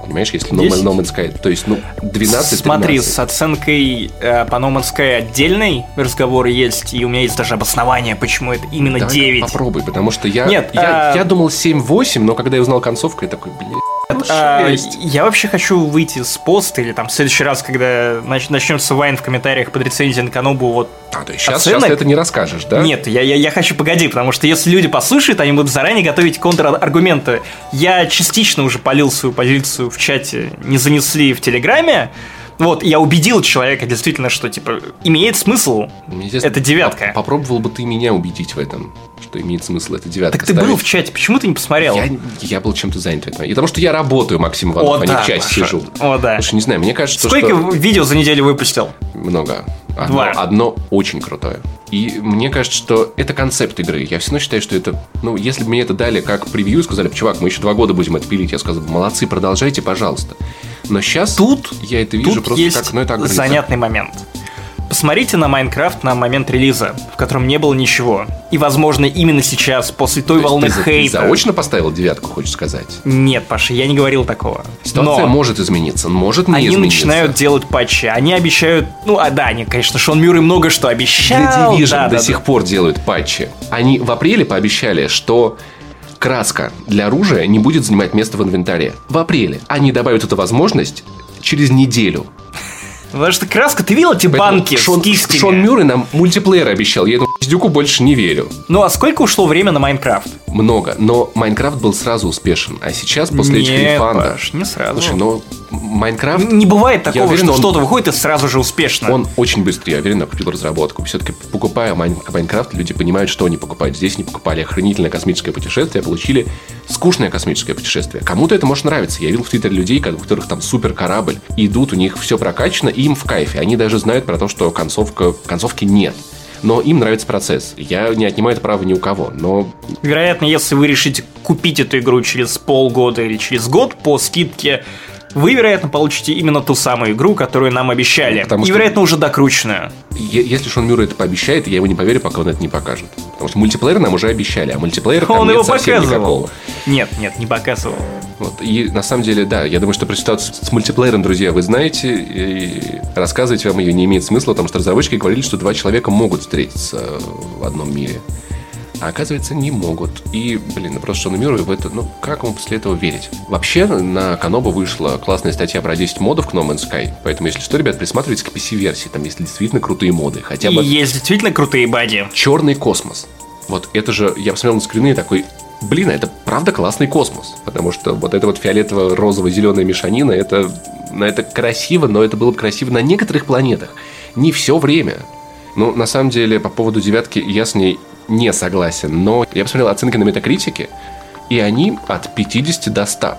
Понимаешь, если No,
10?
no Man's Sky, то есть, ну, 12
Смотри,
13.
с оценкой э, по No Man's Sky отдельный разговор есть, и у меня есть даже обоснование, почему это именно
Давай
9.
попробуй, потому что я,
Нет,
я,
а-
я думал 7-8, но когда я узнал концовку, я такой, блин,
А, я вообще хочу выйти с поста, или там в следующий раз, когда нач- начнется вайн в комментариях под рецензией на Канобу, вот
А, то есть сейчас,
оценок?
сейчас ты это не расскажешь, да?
Нет, я, я, я хочу погоди, потому что если люди послушают, они будут заранее готовить контраргументы. Я частично уже полил свою позицию в чате, не занесли в Телеграме. Вот, я убедил человека действительно, что, типа, имеет смысл. Это девятка.
поп- Попробовал бы ты меня убедить в этом, что имеет смысл это девятка
Так ты
ставить?
был в чате, почему ты не посмотрел?
Я, я был чем-то занят в этом. И потому что я работаю, Максим Иванов,
О,
а не
да,
в чате
Маша.
сижу.
О, да.
Слушай, не знаю, мне кажется,
Сколько
что...
видео за неделю выпустил?
Много. Одно,
Два.
одно очень крутое. И мне кажется, что это концепт игры. Я все равно считаю, что это... Ну, если бы мне это дали как превью, сказали, чувак, мы еще два года будем это пилить, я сказал, бы, молодцы, продолжайте, пожалуйста. Но сейчас
Тут-
я это вижу
Тут
просто
есть
как, ну, это
занятный момент. Посмотрите на Майнкрафт на момент релиза, в котором не было ничего. И, возможно, именно сейчас, после той
То
волны
ты, за- ты
хейта...
заочно поставил девятку, хочешь сказать?
Нет, Паша, я не говорил такого.
Ситуация
Но
может измениться, может не
они
измениться.
начинают делать патчи. Они обещают... Ну, а да, они, конечно, Шон Мюррей много что
Для
обещал.
Division
да,
до
да,
сих
да.
пор делают патчи. Они в апреле пообещали, что краска для оружия не будет занимать место в инвентаре. В апреле. Они добавят эту возможность через неделю.
Потому что краска, ты видел эти
Поэтому
банки
Шон,
с кистями?
Шон Мюррей нам мультиплеер обещал. Я этому пиздюку больше не верю.
Ну, а сколько ушло время на Майнкрафт?
Много. Но Майнкрафт был сразу успешен. А сейчас, после
Нет,
рефандов...
Паш, не сразу.
Слушай, но Майнкрафт...
Не бывает такого,
уверен,
что
он-
что-то выходит и сразу же успешно.
Он очень быстро, я уверен, окупил разработку. Все-таки покупая Майн- Майнкрафт, люди понимают, что они покупают. Здесь они покупали охренительное космическое путешествие, а получили скучное космическое путешествие. Кому-то это может нравиться. Я видел в Твиттере людей, у которых там супер корабль, идут, у них все прокачано, и им в кайфе. Они даже знают про то, что концовка, концовки нет. Но им нравится процесс. Я не отнимаю это право ни у кого. Но
Вероятно, если вы решите купить эту игру через полгода или через год по скидке, вы, вероятно, получите именно ту самую игру, которую нам обещали.
Потому
И,
что-
вероятно, уже докрученную.
если Шон Мюррей это пообещает, я его не поверю, пока он это не покажет. Потому что мультиплеер нам уже обещали, а мультиплеера там
Он
нет
его показывал.
никакого.
Нет, нет, не показывал.
Вот. И на самом деле, да, я думаю, что про ситуацию с мультиплеером, друзья, вы знаете, и рассказывать вам ее не имеет смысла, потому что разработчики говорили, что два человека могут встретиться в одном мире. А оказывается, не могут. И, блин, ну просто Шону Мюррею в это, ну, как ему после этого верить? Вообще, на Канобу вышла классная статья про 10 модов к No Man's Sky. Поэтому, если что, ребят, присматривайтесь к PC-версии. Там есть действительно крутые моды. Хотя
И
бы
есть действительно крутые бади.
черный космос. Вот это же, я посмотрел на скрины и такой, блин, а это правда классный космос. Потому что вот эта вот фиолетово-розово-зеленая мешанина, это, ну, это красиво, но это было бы красиво на некоторых планетах. Не все время. Ну, на самом деле, по поводу девятки я с ней не согласен. Но я посмотрел оценки на метакритике, и они от 50 до 100.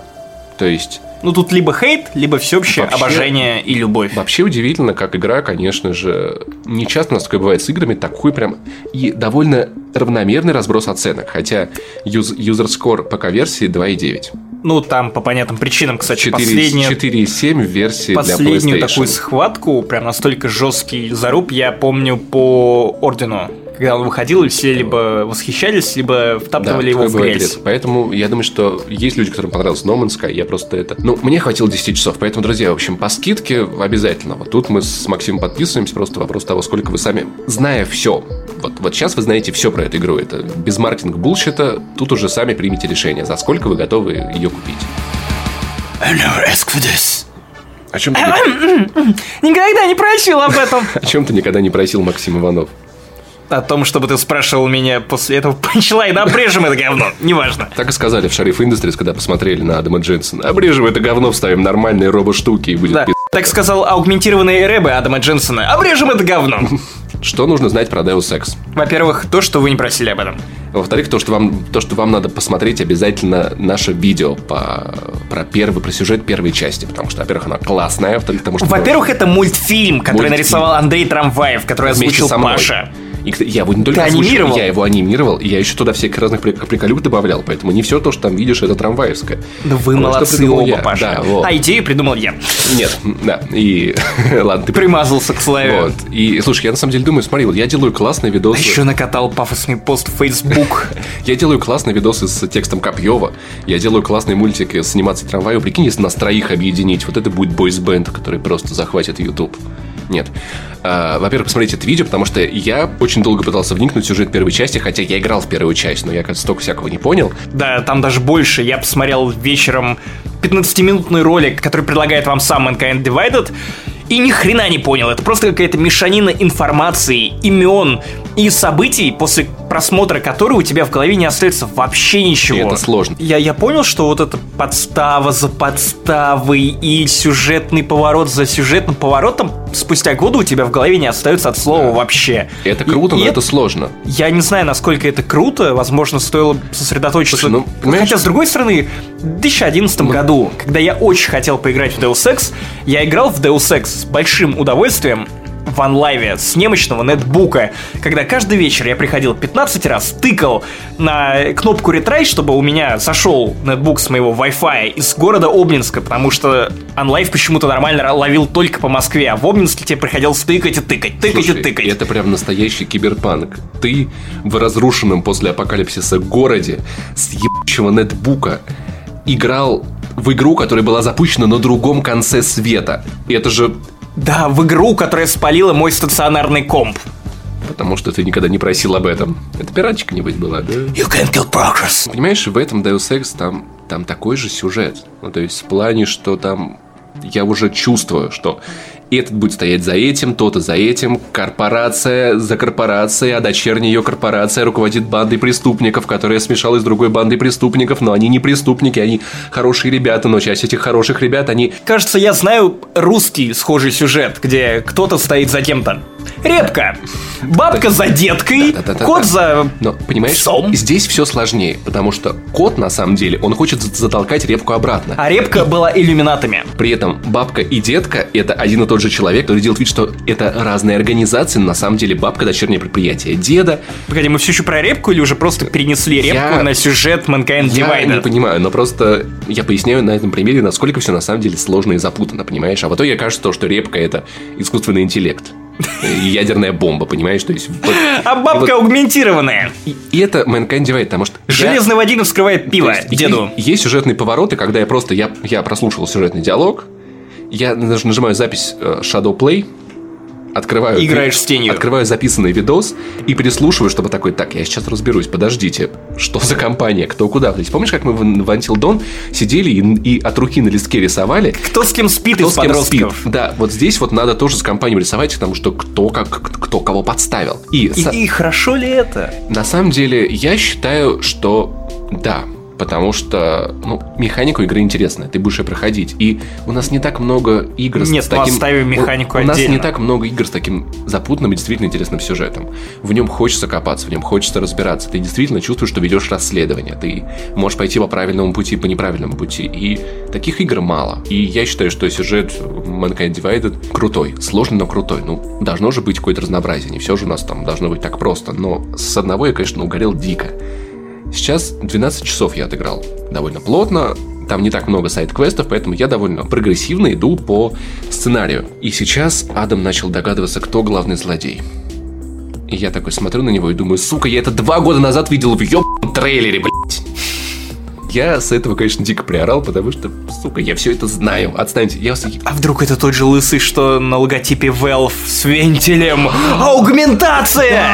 То есть
Ну, тут либо хейт, либо всеобщее
Вообще-
обожение и любовь.
Вообще удивительно, как игра, конечно же, не часто у нас такое бывает с играми, такой прям и довольно равномерный разброс оценок, хотя юз, score ПК-версии 2,9.
Ну, там по понятным причинам, кстати,
4,
последняя
4,7 в версии
Последнюю
для PlayStation.
такую схватку, прям настолько жесткий заруб, я помню по Ордену. Когда он выходил, и все либо восхищались, либо втаптывали его
такое
в грязь.
Поэтому я думаю, что есть люди, которым понравился No Man's Sky, я просто это... Ну, мне хватило 10 часов, поэтому, друзья, в общем, по скидке обязательно. Вот тут мы с Максимом подписываемся, просто вопрос того, сколько вы сами... Зная все, вот, вот сейчас вы знаете все про эту игру, это без маркетинг булщита, тут уже сами примите решение, за сколько вы готовы ее купить.
I never ask for this.
О чем ты, ни-
Никогда не просил об этом.
о чем ты никогда не просил, Максим Иванов?
О том, чтобы ты спрашивал меня после этого панчлайна, обрежем это говно. Неважно.
Так и сказали в Шариф Industries, когда посмотрели на Адама Дженсона. Обрежем это говно, вставим нормальные робо-штуки и будет
Да. Так сказал аугментированные рэбы Адама Дженсона. Обрежем это говно.
Что нужно знать про Deus Ex?
Во-первых, то, что вы не просили об этом.
Во-вторых, то, что вам, то, что вам надо посмотреть обязательно наше видео по, про первый, про сюжет первой части, потому что, во-первых, она классная, во-вторых, потому что...
Во-первых, это мультфильм, который
Мультфильм.
нарисовал Андрей Трамваев, который
вместе
озвучил. Паша.
И, я его не только
Ты
озвучил,
анимировал?
я его анимировал, и я еще туда всяких разных прик- приколюк добавлял, поэтому не все то, что там видишь, это трамваевское.
Да вы
Кое-что
молодцы оба,
я.
Паша.
Да, вот.
А идею придумал я.
Нет, да, и... Ладно, ты
Примазался к славе.
Вот. И, слушай, я на самом деле думаю, смотри, вот я делаю классные
А
видосы.
еще накатал пафосный пост в Facebook.
Я делаю классные видосы с текстом Копьева. Я делаю классные мультики с анимацией трамвая. Прикинь, если нас троих объединить, вот это будет бойсбенд, который просто захватит YouTube. Нет. А, во-первых, посмотрите это видео, потому что я очень долго пытался вникнуть в сюжет первой части, хотя я играл в первую часть, но я, кажется, столько всякого не понял.
Да, там даже больше. Я посмотрел вечером 15-минутный ролик, который предлагает вам сам Mankind Divided, и ни хрена не понял. Это просто какая-то мешанина информации, имен и событий, после просмотра которой у тебя в голове не остается вообще ничего.
И это сложно.
Я, я понял, что вот эта подстава за подставой и сюжетный поворот за сюжетным поворотом спустя годы у тебя в голове не остается от слова вообще.
Это
И-
круто,
и
но это сложно.
я не знаю, насколько это круто. Возможно, стоило сосредоточиться.
Слушай, ну, понимаешь-
Хотя, с другой стороны, в 2011 году, когда я очень хотел поиграть в Deus Ex, я играл в Deus Ex с большим удовольствием в онлайве с немощного нетбука, когда каждый вечер я приходил 15 раз, тыкал на кнопку ретрай, чтобы у меня зашел нетбук с моего Wi-Fi из города Обнинска, потому что онлайв почему-то нормально ловил только по Москве, а в Обнинске тебе приходилось тыкать и тыкать, тыкать
Слушай,
и тыкать.
это прям настоящий киберпанк. Ты в разрушенном после апокалипсиса городе с ебучего нетбука играл в игру, которая была запущена на другом конце света. И это же
Да, в игру, которая спалила мой стационарный комп.
потому, что ты никогда не просил об этом. Это пиратчика нибудь была, да?
You can kill progress.
Понимаешь, в этом Deus Ex там, там такой же сюжет. Ну, то есть в плане, что там я уже чувствую, что этот будет стоять за этим, то-то за этим, корпорация за корпорацией, а дочерняя ее корпорация руководит бандой преступников, которая смешалась с другой бандой преступников, но они не преступники, они хорошие ребята, но часть этих хороших ребят, они...
Кажется, я знаю русский схожий сюжет, где кто-то стоит за кем-то. Репка. Бабка за деткой, кот за...
Но, понимаешь,
Псом.
здесь все сложнее, потому что кот, на самом деле, он хочет за- затолкать репку обратно.
А репка была иллюминатами.
При этом бабка и детка – это один и тот же человек, который делает вид, что это разные организации, но на самом деле бабка – дочернее предприятие деда.
Погоди, мы все еще про репку или уже просто перенесли репку
Я-
на сюжет Mankind
Я не понимаю, но просто я поясняю на этом примере, насколько все на самом деле сложно и запутанно, понимаешь? А в итоге окажется то, что репка – это искусственный интеллект. Ядерная бомба, понимаешь? То есть, вот-
А бабка
вот-
аугментированная.
и, и это Mankind Divide, потому что... я-
Железный Вадим вскрывает пиво
есть
деду.
Есть, есть сюжетные повороты, когда я просто я, я прослушал сюжетный диалог, я наж- нажимаю запись э, Shadow Play, открываю...
Играешь с тенью.
Открываю записанный видос и переслушиваю, чтобы такой, так, я сейчас разберусь, подождите, что за компания, кто куда. То есть помнишь, как мы в, в Until Dawn сидели и, и от руки на листке рисовали,
Кто с кем спит
кто
из
с кем спит. Да, вот здесь вот надо тоже с компанией рисовать, потому что кто как кто кого подставил. И,
И,
со-
и хорошо ли это?
на самом деле, я считаю, что да. Потому что, ну, механика игры интересная, ты будешь ее проходить. И у нас не так много игр
Нет,
с
мы
таким...
оставим механику
у, у нас не так много игр с таким запутанным и действительно интересным сюжетом. В нем хочется копаться, в нем хочется разбираться. Ты действительно чувствуешь, что ведешь расследование. Ты можешь пойти по правильному пути, по неправильному пути. И таких игр мало. И я считаю, что сюжет Mankind Divided крутой. Сложный, но крутой. Ну, должно же быть какое-то разнообразие. Не все же у нас там должно быть так просто. Но с одного я, конечно, угорел дико. Сейчас 12 часов я отыграл довольно плотно. Там не так много сайт-квестов, поэтому я довольно прогрессивно иду по сценарию. И сейчас Адам начал догадываться, кто главный злодей. И я такой смотрю на него и думаю, сука, я это два года назад видел в ёбаном трейлере, блядь. Я с этого, конечно, дико приорал, потому что, сука, я все это знаю. Отстаньте. Я вас-
А вдруг это тот же лысый, что на логотипе Valve с вентилем? Аугментация!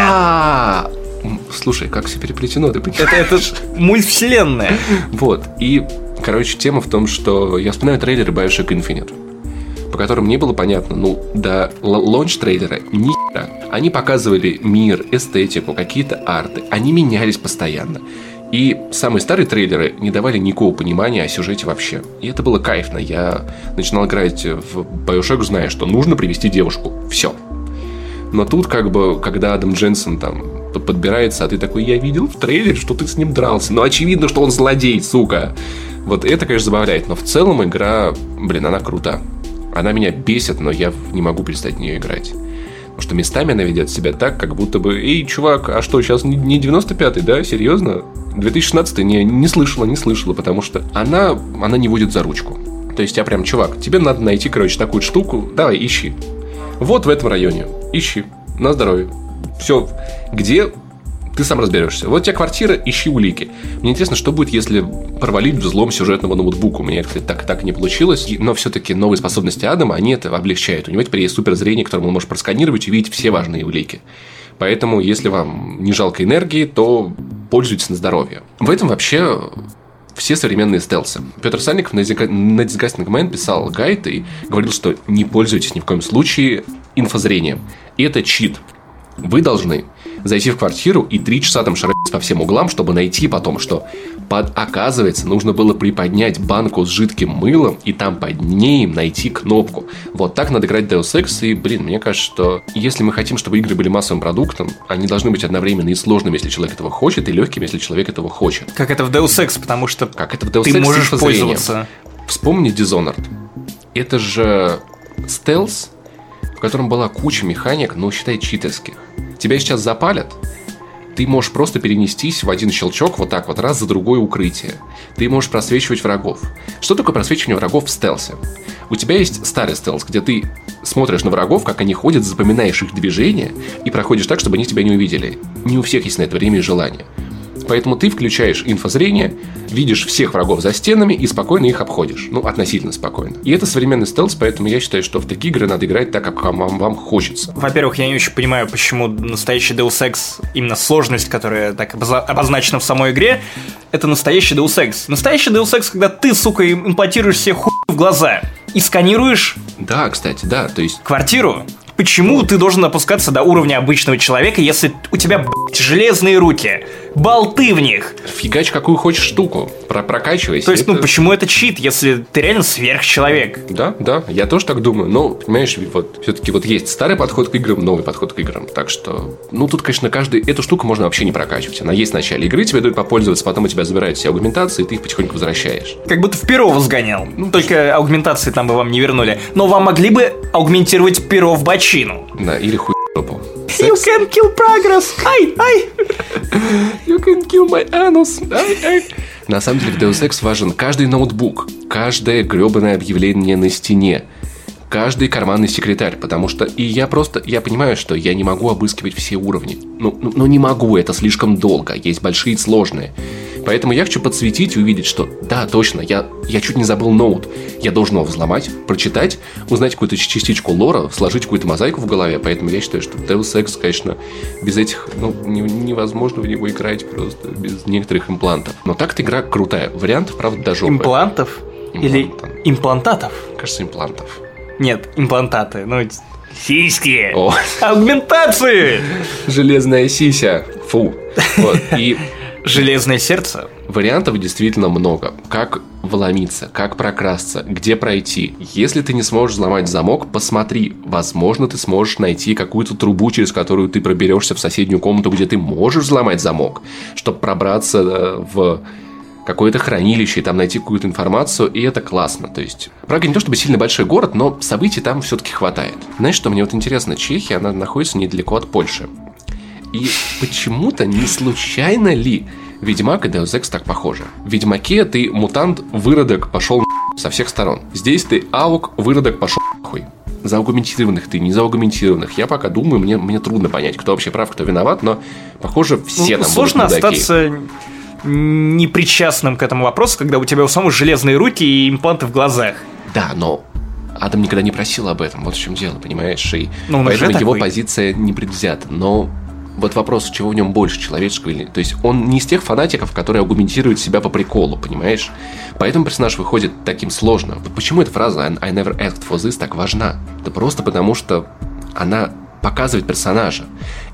Слушай, как все переплетено, ты понимаешь?
Это, это ж мультвселенная.
Вот. И, короче, тема в том, что я вспоминаю трейлеры Bioshock Infinite. по которым не было понятно, ну, до лонч-трейлера ни хера. Они показывали мир, эстетику, какие-то арты. Они менялись постоянно. И самые старые трейлеры не давали никакого понимания о сюжете вообще. И это было кайфно. Я начинал играть в Bioshock, зная, что нужно привести девушку. Все. Но тут, как бы, когда Адам Дженсен там подбирается, а ты такой, я видел в трейлере, что ты с ним дрался. Но очевидно, что он злодей, сука. Вот это, конечно, забавляет. Но в целом игра, блин, она крута. Она меня бесит, но я не могу перестать в нее играть. Потому что местами она ведет себя так, как будто бы, эй, чувак, а что, сейчас не 95-й, да? Серьезно? 2016 не, не слышала, не слышала, потому что она, она не водит за ручку. То есть я прям, чувак, тебе надо найти, короче, такую штуку, давай, ищи. Вот в этом районе, ищи, на здоровье. Все, где ты сам разберешься. Вот у тебя квартира, ищи улики. Мне интересно, что будет, если провалить взлом сюжетного ноутбука. У меня это так, так не получилось. Но все-таки новые способности Адама, они это облегчают. У него теперь есть суперзрение, которым он может просканировать и увидеть все важные улики. Поэтому, если вам не жалко энергии, то пользуйтесь на здоровье. В этом вообще все современные стелсы. Петр Сальников на Disgusting Man писал гайд и говорил, что не пользуйтесь ни в коем случае инфозрением. И это чит. Вы должны зайти в квартиру и три часа там шарить по всем углам, чтобы найти потом, что под, оказывается, нужно было приподнять банку с жидким мылом и там под ней найти кнопку. Вот так надо играть Deus Ex, и, блин, мне кажется, что если мы хотим, чтобы игры были массовым продуктом, они должны быть одновременно и сложными, если человек этого хочет, и легкими, если человек этого хочет.
Как это в Deus Ex, потому что
как это в Deus
ты
Ex
можешь пользоваться.
Вспомни Dishonored. Это же стелс, котором была куча механик, но считай читерских тебя сейчас запалят, ты можешь просто перенестись в один щелчок вот так вот раз за другое укрытие. Ты можешь просвечивать врагов. Что такое просвечивание врагов в стелсе? У тебя есть старый стелс, где ты смотришь на врагов, как они ходят, запоминаешь их движения и проходишь так, чтобы они тебя не увидели. Не у всех есть на это время и желание. Поэтому ты включаешь инфозрение, видишь всех врагов за стенами и спокойно их обходишь. Ну, относительно спокойно. И это современный стелс, поэтому я считаю, что в такие игры надо играть так, как вам, вам хочется.
Во-первых, я не очень понимаю, почему настоящий Deus Ex, именно сложность, которая так обозначена в самой игре, это настоящий Deus Ex. Настоящий Deus Ex, когда ты, сука, имплантируешь себе хуй в глаза и сканируешь...
Да, кстати, да, то есть...
Квартиру, Почему ты должен опускаться до уровня обычного человека, если у тебя, блядь, железные руки, болты в них?
Фигач какую хочешь штуку, про прокачивайся.
То есть, ну, это... ну почему это чит, если ты реально сверхчеловек?
Да, да, я тоже так думаю. Но, понимаешь, вот все-таки вот есть старый подход к играм, новый подход к играм. Так что, ну, тут, конечно, каждый... Эту штуку можно вообще не прокачивать. Она есть в начале игры, тебе дают попользоваться, потом у тебя забирают все аугментации, и ты их потихоньку возвращаешь.
Как будто в перо сгонял. Ну, Только аугментации там бы вам не вернули. Но вам могли бы аугментировать перо в бочину.
Да, или хуй.
You can kill progress! Ай, ай!
You can kill my anus! Ай, ай! На самом деле в Deus Ex важен каждый ноутбук, каждое гребаное объявление на стене, каждый карманный секретарь, потому что и я просто, я понимаю, что я не могу обыскивать все уровни. Ну, ну, ну не могу, это слишком долго, есть большие и сложные. Поэтому я хочу подсветить и увидеть, что да, точно, я, я чуть не забыл ноут. Я должен его взломать, прочитать, узнать какую-то частичку лора, сложить какую-то мозаику в голове. Поэтому я считаю, что Deus Ex, конечно, без этих, ну, невозможно в него играть просто без некоторых имплантов. Но так-то игра крутая. Вариантов, правда, даже
Имплантов? Или имплантатов?
Кажется, имплантов.
Нет, имплантаты. Ну, сиськи. О. Аугментации.
Железная сися. Фу. Вот. И
Железное сердце?
Вариантов действительно много. Как вломиться, как прокрасться, где пройти. Если ты не сможешь взломать замок, посмотри. Возможно, ты сможешь найти какую-то трубу, через которую ты проберешься в соседнюю комнату, где ты можешь взломать замок, чтобы пробраться э, в какое-то хранилище и там найти какую-то информацию, и это классно. То есть, Прага не то чтобы сильно большой город, но событий там все-таки хватает. Знаешь, что мне вот интересно, Чехия, она находится недалеко от Польши. И почему-то не случайно ли Ведьмак и Deus Ex так похожи. В Ведьмаке ты мутант, выродок, пошел со всех сторон. Здесь ты аук, выродок, пошел нахуй. Заугументированных ты, не заугументированных. Я пока думаю, мне, мне трудно понять, кто вообще прав, кто виноват, но, похоже, все ну, там
Сложно остаться непричастным к этому вопросу, когда у тебя у самого железные руки и импланты в глазах.
Да, но Адам никогда не просил об этом, вот в чем дело, понимаешь? И ну, поэтому его такой. позиция не предвзята. Но вот вопрос, чего в нем больше, человеческого или. То есть он не из тех фанатиков, которые аргументируют себя по приколу, понимаешь? Поэтому персонаж выходит таким сложным. Почему эта фраза I never asked for this так важна? Да просто потому, что она показывает персонажа.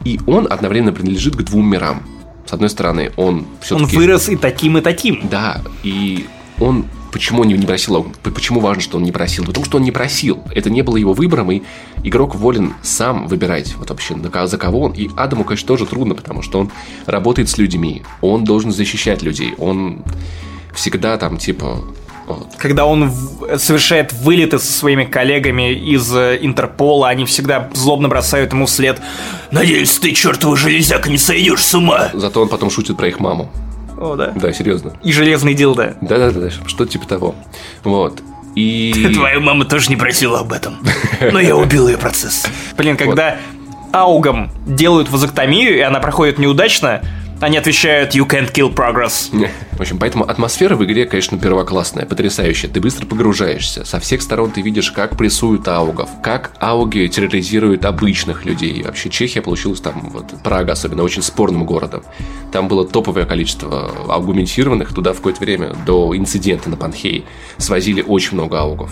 И он одновременно принадлежит к двум мирам. С одной стороны, он все-таки...
Он вырос и таким, и таким.
Да, и он Почему он не просил? Почему важно, что он не просил? Потому что он не просил. Это не было его выбором, и игрок волен сам выбирать вот вообще за кого он. И Адаму, конечно, тоже трудно, потому что он работает с людьми, он должен защищать людей, он всегда там типа.
Когда он совершает вылеты со своими коллегами из э, Интерпола, они всегда злобно бросают ему вслед «Надеюсь, ты, чертова железяка, не сойдешь с ума!»
Зато он потом шутит про их маму.
О, да.
Да, серьезно.
И железный дилда.
Да-да-да, что типа того. Вот. И...
Твоя мама тоже не просила об этом. Но я убил ее процесс. Блин, когда аугам делают вазоктомию, и она проходит неудачно, они отвечают «You can't kill progress».
В общем, поэтому атмосфера в игре, конечно, первоклассная, потрясающая. Ты быстро погружаешься. Со всех сторон ты видишь, как прессуют аугов, как ауги терроризируют обычных людей. Вообще Чехия получилась там, вот Прага особенно, очень спорным городом. Там было топовое количество аугументированных. Туда в какое-то время до инцидента на Панхей свозили очень много аугов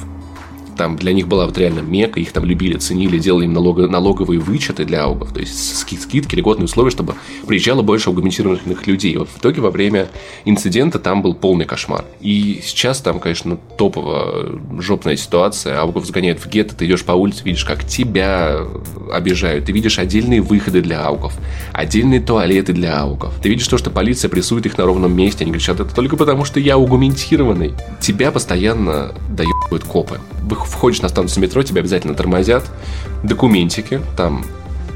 там для них была вот реально мека, их там любили, ценили, делали им налог, налоговые вычеты для аугов, то есть скидки, льготные условия, чтобы приезжало больше аугментированных людей. Вот в итоге во время инцидента там был полный кошмар. И сейчас там, конечно, топовая жопная ситуация, аугов сгоняют в гетто, ты идешь по улице, видишь, как тебя обижают, ты видишь отдельные выходы для аугов, отдельные туалеты для аугов. Ты видишь то, что полиция прессует их на ровном месте, они говорят, это только потому, что я аугументированный. Тебя постоянно дают копы входишь на станцию метро, тебя обязательно тормозят, документики, там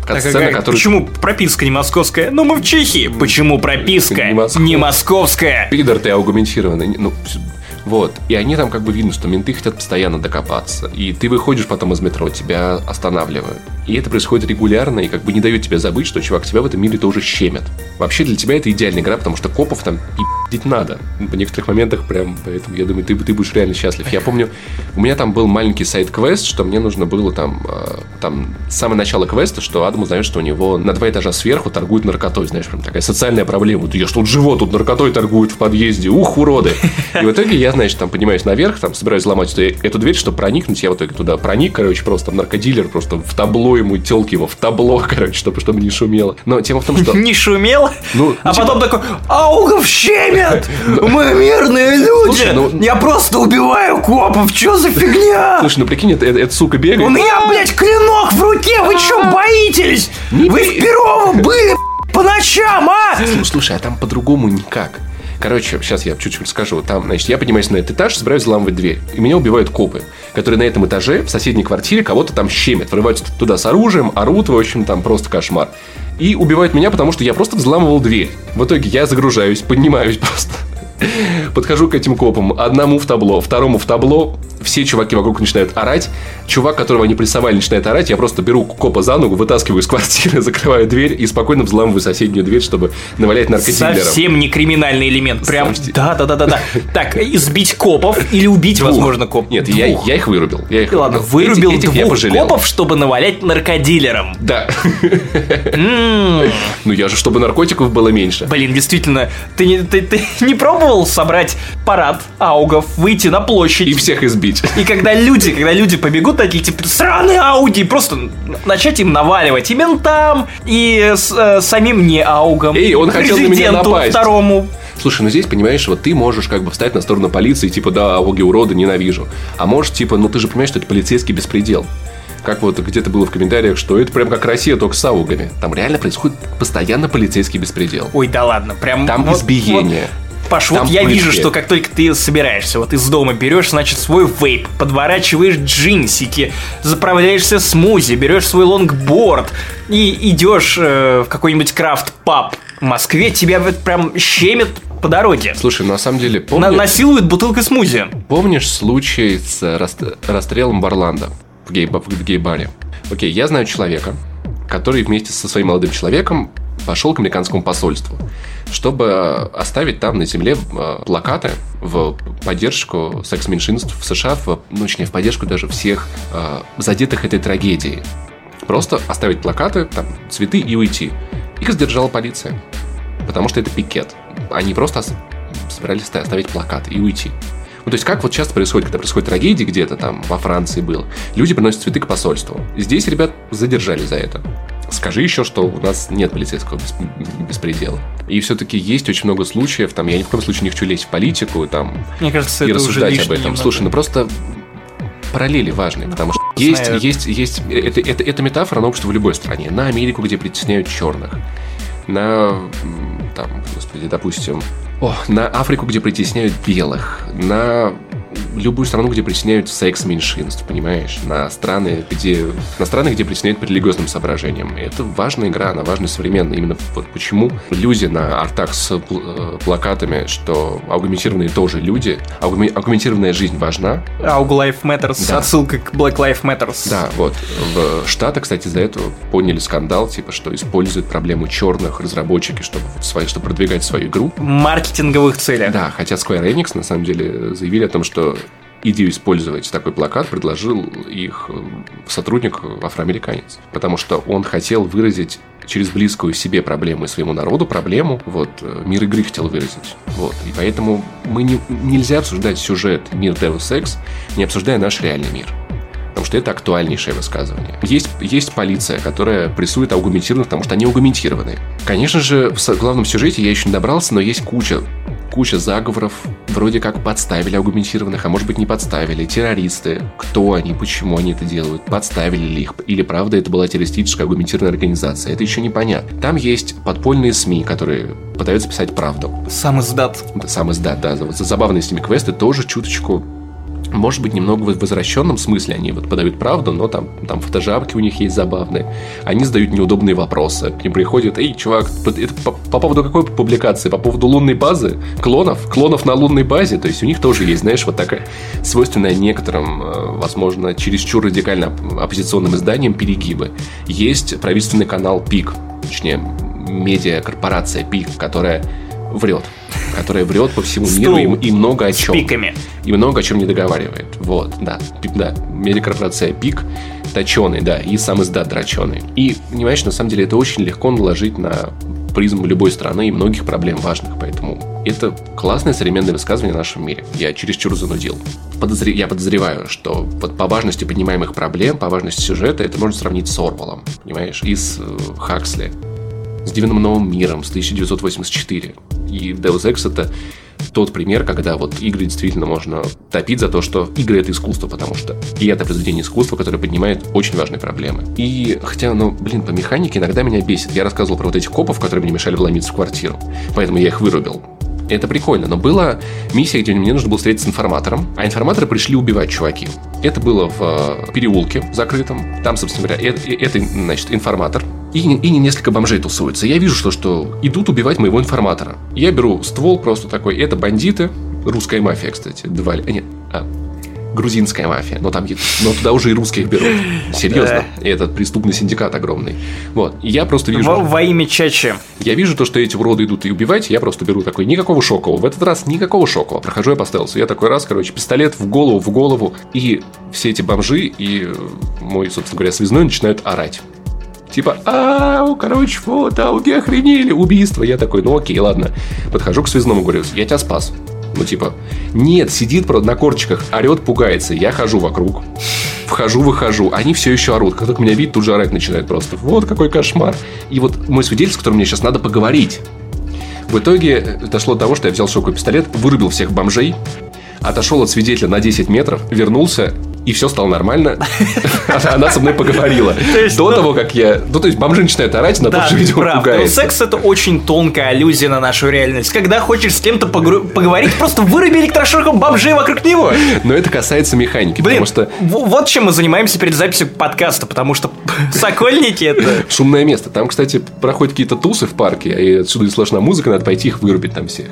так, сцена, а, которую... Почему прописка не московская? Ну, мы в Чехии. Почему прописка не, Москов... не московская?
Пидор ты аугументированный. Ну, вот. И они там как бы видно, что менты хотят постоянно докопаться. И ты выходишь потом из метро, тебя останавливают. И это происходит регулярно, и как бы не дает тебе забыть, что, чувак, тебя в этом мире тоже щемят. Вообще для тебя это идеальная игра, потому что копов там пиздить надо. В некоторых моментах прям, поэтому я думаю, ты, ты будешь реально счастлив. Я помню, у меня там был маленький сайт-квест, что мне нужно было там, э, там, с самого начала квеста, что Адам узнает, что у него на два этажа сверху торгуют наркотой, знаешь, прям такая социальная проблема. Я что, тут живот, тут наркотой торгуют в подъезде, ух, уроды. И в итоге я, значит, там поднимаюсь наверх, там собираюсь взломать эту дверь, чтобы проникнуть, я в итоге туда проник, короче, просто там наркодилер, просто в табло ему, телки его в табло, короче, чтобы, чтобы не шумело. Но тема в том, что...
Не шумело? Ну, а типа... потом такой, аугов щемят! Мы мирные люди! Слушай, ну... Я просто убиваю копов, что за фигня?
Слушай, ну прикинь, это, это, это сука бегает.
У меня, блядь, клинок в руке, вы что, боитесь? Вы в Перово были, по ночам, а?
Слушай, а там по-другому никак. Короче, сейчас я чуть-чуть расскажу. Там, значит, я поднимаюсь на этот этаж, собираюсь взламывать дверь. И меня убивают копы, которые на этом этаже, в соседней квартире, кого-то там щемят. Врываются туда с оружием, орут, в общем, там просто кошмар. И убивают меня, потому что я просто взламывал дверь. В итоге я загружаюсь, поднимаюсь просто. Подхожу к этим копам. Одному в табло, второму в табло. Все чуваки вокруг начинают орать. Чувак, которого они прессовали, начинает орать. Я просто беру копа за ногу, вытаскиваю из квартиры, закрываю дверь и спокойно взламываю соседнюю дверь, чтобы навалять наркодилерам.
Совсем не криминальный элемент. Прям, да, да, да, да, да. Так, избить копов или убить, возможно, коп.
Нет, я, я их вырубил. Я их
Ладно, вырубил этих, этих двух копов, чтобы навалять наркодилерам.
Да. Ну я же, чтобы наркотиков было меньше.
Блин, действительно, ты не, ты, ты не пробовал пробовал собрать парад аугов, выйти на площадь.
И всех избить.
И когда люди, когда люди побегут, такие, типа, сраные ауди, просто начать им наваливать и ментам, и с, э, самим не аугам.
Эй, он хотел на меня напасть.
второму.
Слушай, ну здесь, понимаешь, вот ты можешь как бы встать на сторону полиции, типа, да, ауги уроды, ненавижу. А можешь, типа, ну ты же понимаешь, что это полицейский беспредел как вот где-то было в комментариях, что это прям как Россия, только с аугами. Там реально происходит постоянно полицейский беспредел.
Ой, да ладно, прям...
Там вот, избиение. Вот
Паш, вот я вижу, что как только ты собираешься, вот из дома берешь, значит, свой вейп, подворачиваешь джинсики, заправляешься смузи, берешь свой лонгборд и идешь э, в какой-нибудь крафт-паб в Москве, тебя вот прям щемит по дороге.
Слушай, ну, на самом деле...
Помни... На насилует бутылкой смузи.
Помнишь случай с раст... расстрелом в Орландо в, гей... в гей-баре? Окей, я знаю человека, который вместе со своим молодым человеком пошел к американскому посольству, чтобы оставить там на земле э, плакаты в поддержку секс-меньшинств в США, в, ну, точнее, в поддержку даже всех э, задетых этой трагедией. Просто оставить плакаты, там, цветы и уйти. Их задержала полиция. Потому что это пикет. Они просто собирались оставить плакат и уйти. Ну, то есть, как вот часто происходит, когда происходит трагедия где-то там, во Франции было, люди приносят цветы к посольству. Здесь ребят задержали за это. Скажи еще, что у нас нет полицейского беспредела. И все-таки есть очень много случаев, там, я ни в коем случае не хочу лезть в политику, там,
Мне кажется,
и рассуждать об этом.
немного.
Слушай, ну просто параллели важные, потому что есть,
знает.
есть, есть, это, это, это метафора на общество в любой стране. На Америку, где притесняют черных, на, там, господи, допустим, о, на Африку, где притесняют белых, на любую страну, где притесняют секс меньшинств, понимаешь? На страны, где, на страны, где притесняют по религиозным соображениям. Это важная игра, она важная современная. Именно вот почему люди на артах с э, плакатами, что аргументированные тоже люди, аргументированная жизнь важна,
Aug Life Matters,
Да.
отсылка к Black Life Matters.
Да, вот. В Штатах, кстати, за это подняли скандал, типа, что используют проблему черных разработчики, чтобы, свои, чтобы продвигать свою игру.
Маркетинговых целях.
Да, хотя Square Enix, на самом деле, заявили о том, что идею использовать такой плакат предложил их э, сотрудник афроамериканец. Потому что он хотел выразить через близкую себе проблему и своему народу проблему, вот, э, мир игры хотел выразить. Вот. И поэтому мы не, нельзя обсуждать сюжет мир Deus Ex, не обсуждая наш реальный мир. Потому что это актуальнейшее высказывание. Есть, есть полиция, которая прессует аргументированных, потому что они аргументированы. Конечно же, в главном сюжете я еще не добрался, но есть куча куча заговоров, вроде как подставили аргументированных, а может быть не подставили, террористы, кто они, почему они это делают, подставили ли их, или правда это была террористическая аргументированная организация, это еще непонятно. Там есть подпольные СМИ, которые пытаются писать правду.
Сам издат.
Да, Сам издат, да, вот забавные с ними квесты тоже чуточку может быть, немного в возвращенном смысле они вот подают правду, но там, там фотожабки у них есть забавные. Они задают неудобные вопросы. К ним приходят, эй, чувак, это по, по поводу какой публикации? По поводу лунной базы? Клонов? Клонов на лунной базе? То есть у них тоже есть, знаешь, вот такая свойственная некоторым, э, возможно, чересчур радикально оп- оппозиционным изданиям перегибы. Есть правительственный канал ПИК, точнее, медиакорпорация ПИК, которая врет. Которая врет по всему
Стул
миру и, и много о
С
чем.
пиками.
И много о чем не договаривает. Вот, да. Пик, да. Медиакорпорация ПИК точеный, да, и сам издат дроченый. И, понимаешь, на самом деле это очень легко наложить на призму любой страны и многих проблем важных. Поэтому это классное современное высказывание в нашем мире. Я чересчур занудил. Подозре- Я подозреваю, что вот по важности поднимаемых проблем, по важности сюжета, это можно сравнить с Орвалом, понимаешь, и с э, Хаксли с Дивным Новым Миром, с 1984. И Deus Ex это тот пример, когда вот игры действительно можно топить за то, что игры это искусство, потому что и это произведение искусства, которое поднимает очень важные проблемы. И хотя, ну, блин, по механике иногда меня бесит. Я рассказывал про вот этих копов, которые мне мешали вломиться в квартиру, поэтому я их вырубил. Это прикольно, но была миссия, где мне нужно было встретиться с информатором, а информаторы пришли убивать чуваки. Это было в э, переулке закрытом. Там, собственно говоря, это, это, значит, информатор. И, и несколько бомжей тусуются. Я вижу, что, что идут убивать моего информатора. Я беру ствол просто такой. Это бандиты. Русская мафия, кстати. Два... а, Нет, а, грузинская мафия. Но там, но туда уже и русских берут. Серьезно. Этот преступный синдикат огромный. Вот. И я просто вижу...
Во, во имя Чачи.
Я вижу то, что эти уроды идут и убивать, я просто беру такой, никакого шокового. В этот раз никакого шокового. Прохожу я по стелсу. Я такой раз, короче, пистолет в голову, в голову. И все эти бомжи и э, мой, собственно говоря, связной начинают орать. Типа, ау, короче, вот, ауги охренели, убийство. Я такой, ну окей, ладно. Подхожу к связному, говорю, я тебя спас. Ну, типа, нет, сидит правда, на корчиках, орет, пугается. Я хожу вокруг. Вхожу, выхожу. Они все еще орут. Как только меня видят, тут же орать начинают просто. Вот какой кошмар. И вот мой свидетель, с которым мне сейчас надо поговорить. В итоге дошло до того, что я взял шоковый пистолет, вырубил всех бомжей, отошел от свидетеля на 10 метров, вернулся, и все стало нормально. Она со мной поговорила. До
ну-
того, как я... Ну, то есть, бомжи начинают орать, на же
ты
видео.
Но
пугается.
секс это очень тонкая аллюзия на нашу реальность. Когда хочешь с кем-то поговорить, просто выруби электрошоком бомжей вокруг него.
Но это касается механики, потому что
вот чем мы занимаемся перед записью подкаста, потому что Сокольники это...
шумное место. Там, кстати, проходят какие-то тусы в парке, и отсюда и слышна музыка, надо пойти их вырубить там всех.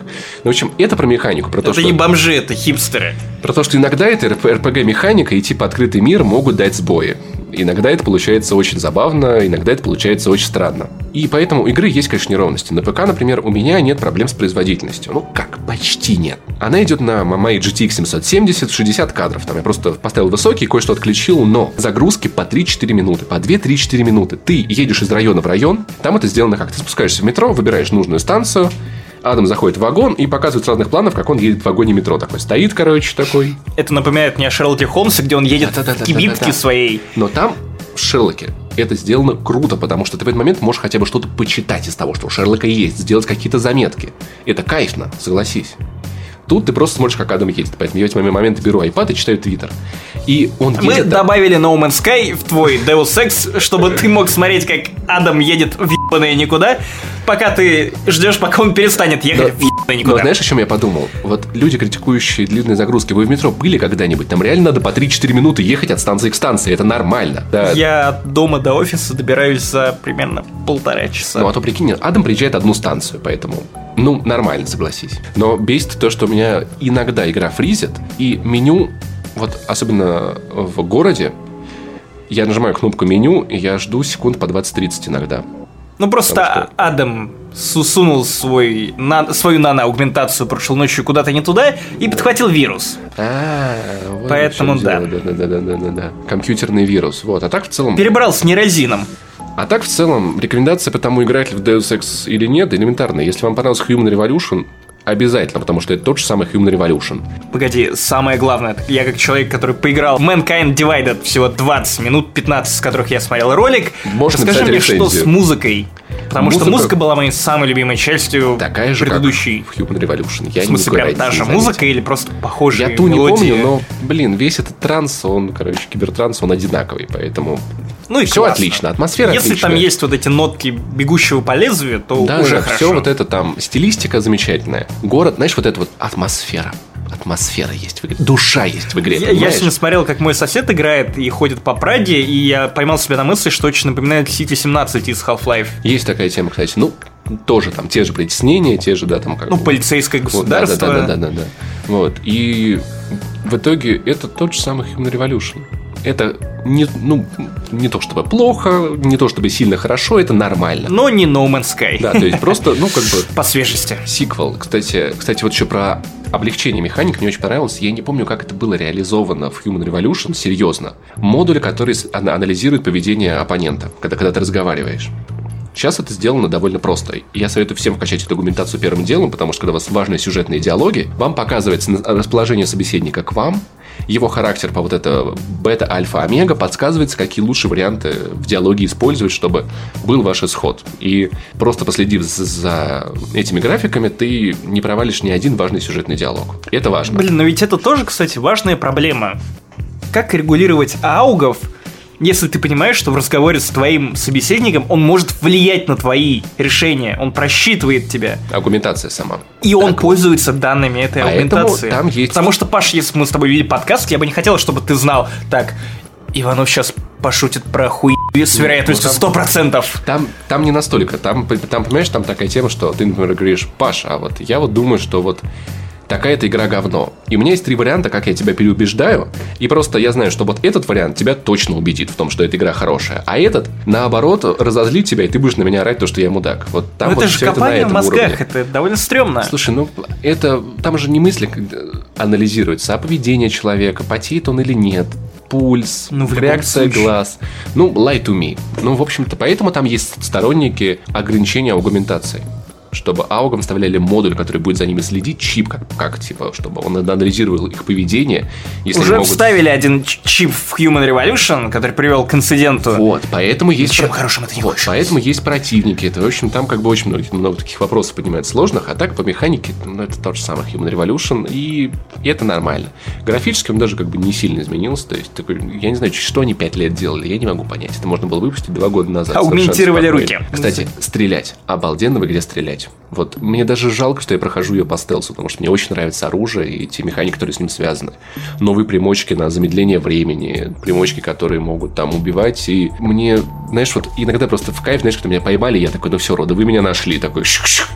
Ну, в общем, это про механику, про то,
Это
что...
не бомжи, это хипстеры.
Про то, что иногда это РПГ-механика, и типа открытый мир могут дать сбои. Иногда это получается очень забавно, иногда это получается очень странно. И поэтому у игры есть, конечно, неровности. На ПК, например, у меня нет проблем с производительностью. Ну, как, почти нет. Она идет на моей GTX 770 60 кадров. Там я просто поставил высокий, кое-что отключил, но загрузки по 3-4 минуты, по 2-3-4 минуты. Ты едешь из района в район, там это сделано как? Ты спускаешься в метро, выбираешь нужную станцию, Адам заходит в вагон и показывает с разных планов, как он едет в вагоне метро. Такой стоит, короче, такой.
Это напоминает мне о Шерлоке Холмсе, где он едет
Да-да-да-да-да-да.
в кибитке своей.
Но там, в Шерлоке, это сделано круто, потому что ты в этот момент можешь хотя бы что-то почитать из того, что у Шерлока есть, сделать какие-то заметки. Это кайфно, согласись. Тут ты просто смотришь, как Адам едет. Поэтому я в эти моменты беру iPad и читаю Твиттер. И он
Мы
едет...
добавили No Man's Sky в твой Deus Ex, чтобы ты мог смотреть, как Адам едет в ебаное никуда, пока ты ждешь, пока он перестанет ехать в ебаное
Но
никуда.
знаешь, о чем я подумал? Вот люди, критикующие длинные загрузки, вы в метро были когда-нибудь? Там реально надо по 3-4 минуты ехать от станции к станции. Это нормально. Да.
Я от дома до офиса добираюсь за примерно полтора часа.
Ну, а то прикинь, Адам приезжает одну станцию, поэтому, ну, нормально, согласись. Но бесит то, что у меня иногда игра фризит, и меню, вот особенно в городе, я нажимаю кнопку меню, и я жду секунд по 20-30 иногда.
Ну просто
что-
Адам су- сунул свой, на- свою нано-аугментацию прошлой ночью куда-то не туда и подхватил вирус.
А, вот
Поэтому да.
дело. да. Да, да, да, да, Компьютерный вирус. Вот. А так в целом.
Перебрал с нерозином.
А так в целом, рекомендация по тому, играть ли в Deus Ex или нет, элементарная. Если вам понравился Human Revolution, обязательно, потому что это тот же самый Human Revolution.
Погоди, самое главное, я как человек, который поиграл в Mankind Divided всего 20 минут, 15 из которых я смотрел ролик, расскажи
написать
мне, что
рецензию.
с музыкой. Потому что
Музыка-
музыка была моей самой любимой частью
Такая же,
предыдущей.
как в Human Revolution. Я
В смысле, прям та
не
же музыка или просто похожие
Я ту не
мелодии?
помню, но, блин, весь этот транс, он, короче, кибертранс, он одинаковый, поэтому
Ну и
все
классно.
отлично, атмосфера
Если
отличная.
там есть вот эти нотки бегущего по лезвию, то
да,
уже
да,
хорошо.
все вот это там, стилистика замечательная. Город, знаешь, вот эта вот атмосфера. Атмосфера есть в игре. Душа есть в игре,
Я, я сегодня смотрел, как мой сосед играет и ходит по Праде, и я поймал себя на мысли, что очень напоминает City 17 из Half-Life.
Есть такая тема, кстати. Ну, тоже там те же притеснения, те же, да, там как
Ну, полицейское
Вот, да, да,
государство.
да, да, да, да. Вот. И в итоге это тот же самый Human Revolution. Это не, ну, не то чтобы плохо, не то чтобы сильно хорошо, это нормально.
Но не No Man's Sky.
Да, то есть просто, ну, как бы
По свежести.
сиквел. Кстати, кстати, вот еще про облегчение механик мне очень понравилось. Я не помню, как это было реализовано в Human Revolution, серьезно. Модуль, который анализирует поведение оппонента, когда, когда ты разговариваешь. Сейчас это сделано довольно просто. Я советую всем вкачать эту аргументацию первым делом, потому что когда у вас важные сюжетные диалоги, вам показывается расположение собеседника к вам, его характер по вот это бета, альфа, омега, подсказывается, какие лучшие варианты в диалоге использовать, чтобы был ваш исход. И просто последив за- этими графиками, ты не провалишь ни один важный сюжетный диалог. Это важно.
Блин, но ведь это тоже, кстати, важная проблема. Как регулировать аугов, если ты понимаешь, что в разговоре с твоим собеседником он может влиять на твои решения, он просчитывает тебя,
Аргументация сама.
и он
Так.
пользуется данными этой
Поэтому
аргументации.
там есть-
Потому что, Паш, если мы с тобой вели подкаст, я бы не хотел, чтобы ты знал, так, Иванов сейчас пошутит про хуй с вероятностью
ну, там-
100%.
Там, там не настолько. Там, там, понимаешь, там такая тема, что ты, например, говоришь, Паш, а вот я вот думаю, что вот такая-то игра говно. И у меня есть три варианта, как я тебя переубеждаю. И просто я знаю, что вот этот вариант тебя точно убедит в том, что эта игра хорошая. А этот, наоборот, разозлит тебя, и ты будешь на меня орать, то, что я мудак. Вот там
Но
вот
это же
всё на
копание в
этом
мозгах,
уровне.
это довольно стрёмно.
Слушай, ну это там же не мысли анализируются, а поведение человека, потеет он или нет, пульс,
Ну,
реакция
случае.
глаз. Ну, lie to me. Ну, в общем-то, поэтому там есть сторонники ограничения аугментации. Чтобы аугам вставляли модуль, который будет за ними следить, чип, как, как типа, чтобы он анализировал их поведение. Если
Уже
могут-
вставили один чип в Human Revolution, который привел к инциденту.
Вот, поэтому есть...
Чем
про-
хорошим это не
вот? Поэтому есть противники. Это, в общем, там как бы очень много, много таких вопросов поднимается сложных, а так по механике, ну, это тот же самый Human Revolution, и, и это нормально. Графически он даже как бы не сильно изменился, то есть, такой, я не знаю, что они пять лет делали, я не могу понять. Это можно было выпустить два года назад.
Аугментировали руки.
Кстати, стрелять. Обалденно в игре стрелять. Вот мне даже жалко, что я прохожу ее по стелсу, потому что мне очень нравится оружие и те механики, которые с ним связаны. Новые примочки на замедление времени, примочки, которые могут там убивать. И мне, знаешь, вот иногда просто в кайф, знаешь, когда меня поймали, я такой, ну все, рода, вы меня нашли. Такой, щук-щук.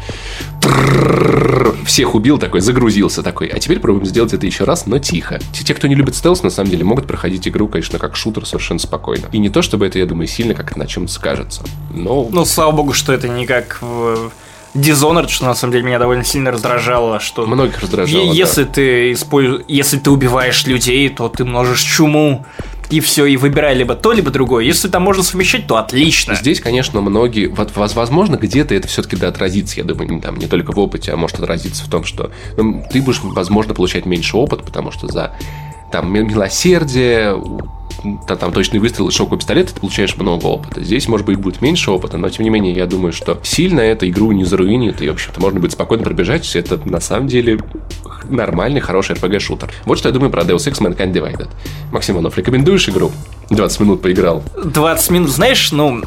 всех убил такой, загрузился такой. А теперь пробуем сделать это еще раз, но тихо. Те, кто не любит стелс, на самом деле могут проходить игру, конечно, как шутер совершенно спокойно. И не то, чтобы это, я думаю, сильно как-то на чем скажется. Но
Ну, слава богу, что это не как в Dishonored, что на самом деле меня довольно сильно раздражало, что
многих раздражало.
Е-
да.
Если ты используешь, если ты убиваешь людей, то ты множишь чуму, и все, и выбирай либо то, либо другое. Если там можно совмещать, то отлично.
Здесь, конечно, многие, возможно, где-то это все-таки да, отразится, я думаю, не, там, не только в опыте, а может отразиться в том, что ну, ты будешь, возможно, получать меньше опыта, потому что за там ми- милосердие, та- там точный выстрел и шоковый пистолет, ты получаешь много опыта. Здесь, может быть, будет меньше опыта, но, тем не менее, я думаю, что сильно эту игру не заруинит, и, в общем-то, можно будет спокойно пробежать, это, на самом деле, нормальный, хороший RPG-шутер. Вот что я думаю про Deus Ex Mankind Divided. Максим Иванов, рекомендуешь игру? 20 минут поиграл.
20 минут, знаешь, ну,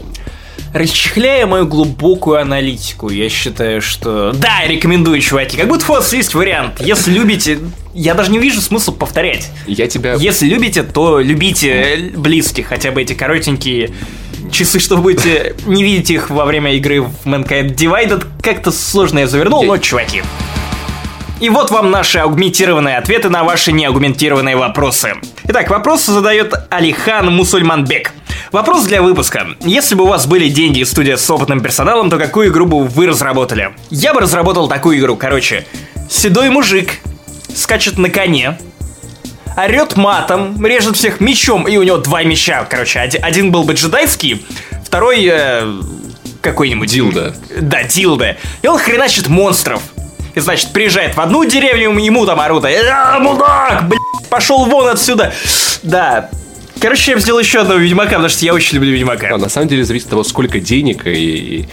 расчехляя мою глубокую аналитику, я считаю, что... Да, рекомендую, чуваки. Как будто у вас есть вариант. Если любите... Я даже не вижу смысла повторять.
Я тебя...
Если любите, то любите близких, хотя бы эти коротенькие часы, что вы будете не видеть их во время игры в Mankind Divided. Как-то сложно я завернул, но, чуваки. И вот вам наши аугментированные ответы на ваши неаугментированные вопросы. Итак, вопрос задает Алихан Мусульманбек. Вопрос для выпуска. Если бы у вас были деньги и студия с опытным персоналом, то какую игру бы вы разработали? Я бы разработал такую игру, короче. Седой мужик скачет на коне, орет матом, режет всех мечом, и у него два меча, короче. Один, был бы джедайский, второй э, какой-нибудь...
Дилда.
Да, Дилда. И он хреначит монстров. И, значит, приезжает в одну деревню, ему там орут, «А, мудак, блядь, пошел вон отсюда. Да. Короче, я сделал еще одного Ведьмака, потому что я очень люблю Ведьмака.
А, на самом деле зависит от того, сколько денег и,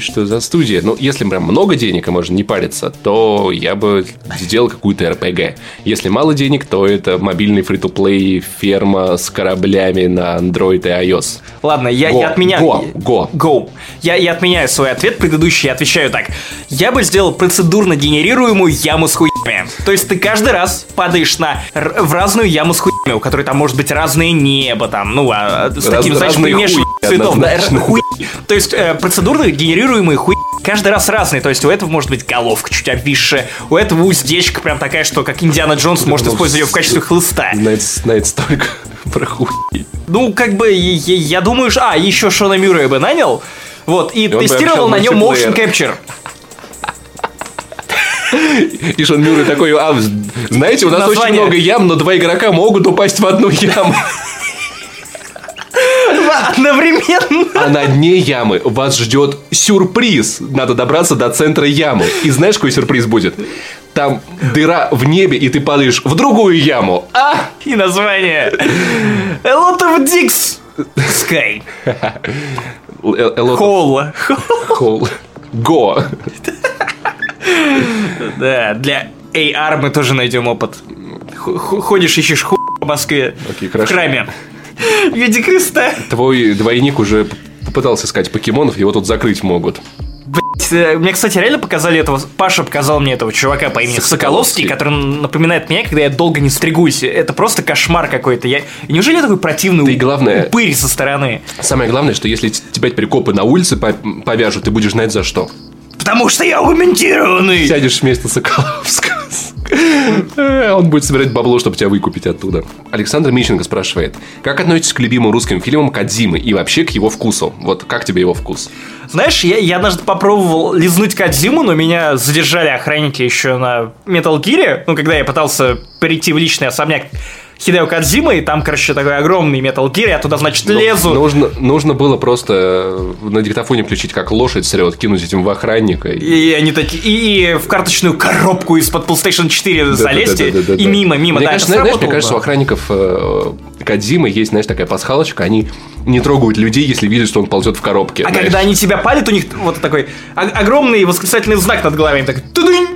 что за студия. Ну, если прям много денег, и можно не париться, то я бы сделал какую-то РПГ. Если мало денег, то это мобильный фри-то-плей ферма с кораблями на Android и iOS.
Ладно, я,
Го,
я отменяю.
го, го.
Go. Я, я отменяю свой ответ предыдущий, я отвечаю так. Я бы сделал процедурно генерируемую яму с хуями. То есть ты каждый раз падаешь на в разную яму с хуями, у которой там может быть разное небо, там, ну, а, с таким,
Раз-
знаешь,
разные
примешиванием цветов. Да, хуи. То есть э, процедурно генерируемые хуи каждый раз разные. То есть у этого может быть головка чуть обвисшая, у этого уздечка прям такая, что как Индиана Джонс может
Ну,
использовать ее в качестве хлыста.
Знает, знает столько про хуй.
Ну, как бы, я, я думаю, что... А, еще Шона Мюррея бы нанял. Вот, и,
бы
тестировал на нем motion capture.
И Шон Мюррей такой, а, знаете, у нас очень
Название.
много ям, но два игрока могут упасть в одну яму.
Одновременно.
А на дне ямы вас ждет сюрприз. Надо добраться до центра ямы. И знаешь, какой сюрприз будет? Там дыра в небе, и ты падаешь в другую яму.
А, и название. A lot of dicks. Sky.
Л- э- элот-
Hole.
Хол. Го.
Да, для AR мы тоже найдем опыт. Ходишь, ищешь хуй по Москве.
Окей,
В
хорошо.
В виде креста.
Твой двойник уже попытался искать покемонов, его тут закрыть могут.
Блять, э, Мне, кстати, реально показали этого... Паша показал мне этого чувака по имени
Соколовский.
Соколовский, который напоминает меня, когда я долго не стригусь. Это просто кошмар какой-то. Я... Неужели я такой противный
и главное-
упырь со стороны?
Самое главное, что если тебя теперь копы на улице по- повяжут, ты будешь знать за что.
Потому что я аргументированный.
Сядешь вместо Соколовского. Э, Он будет собирать бабло, чтобы тебя выкупить оттуда. Александр Мищенко спрашивает, как относитесь к любимым русским фильмам Кадзимы и вообще к его вкусу? Вот как тебе его вкус?
Знаешь, я, я однажды попробовал лизнуть Кадзиму, но меня задержали охранники еще на Metal Gear. Ну, когда я пытался перейти в личный особняк Хидео Кадзимы, и там, короче, такой огромный Metal Gear, я туда, значит,
Ну,
лезу.
Нужно, нужно было просто э, на диктофоне включить, как лошадь срет, кинуть этим в охранника. и-
И они такие, и, в карточную коробку из-под PlayStation 4 залезьте,
Да-да-да-да-да.
и мимо, мимо.
Мне
да,
кажется, знаешь, мне кажется,
да.
у охранников э, Кадзимы есть, знаешь, такая пасхалочка, они не трогают людей, если видят, что он ползет в коробке.
А
знаешь.
когда они тебя палят, у них вот такой огромный восклицательный знак над головой, они так тудынь.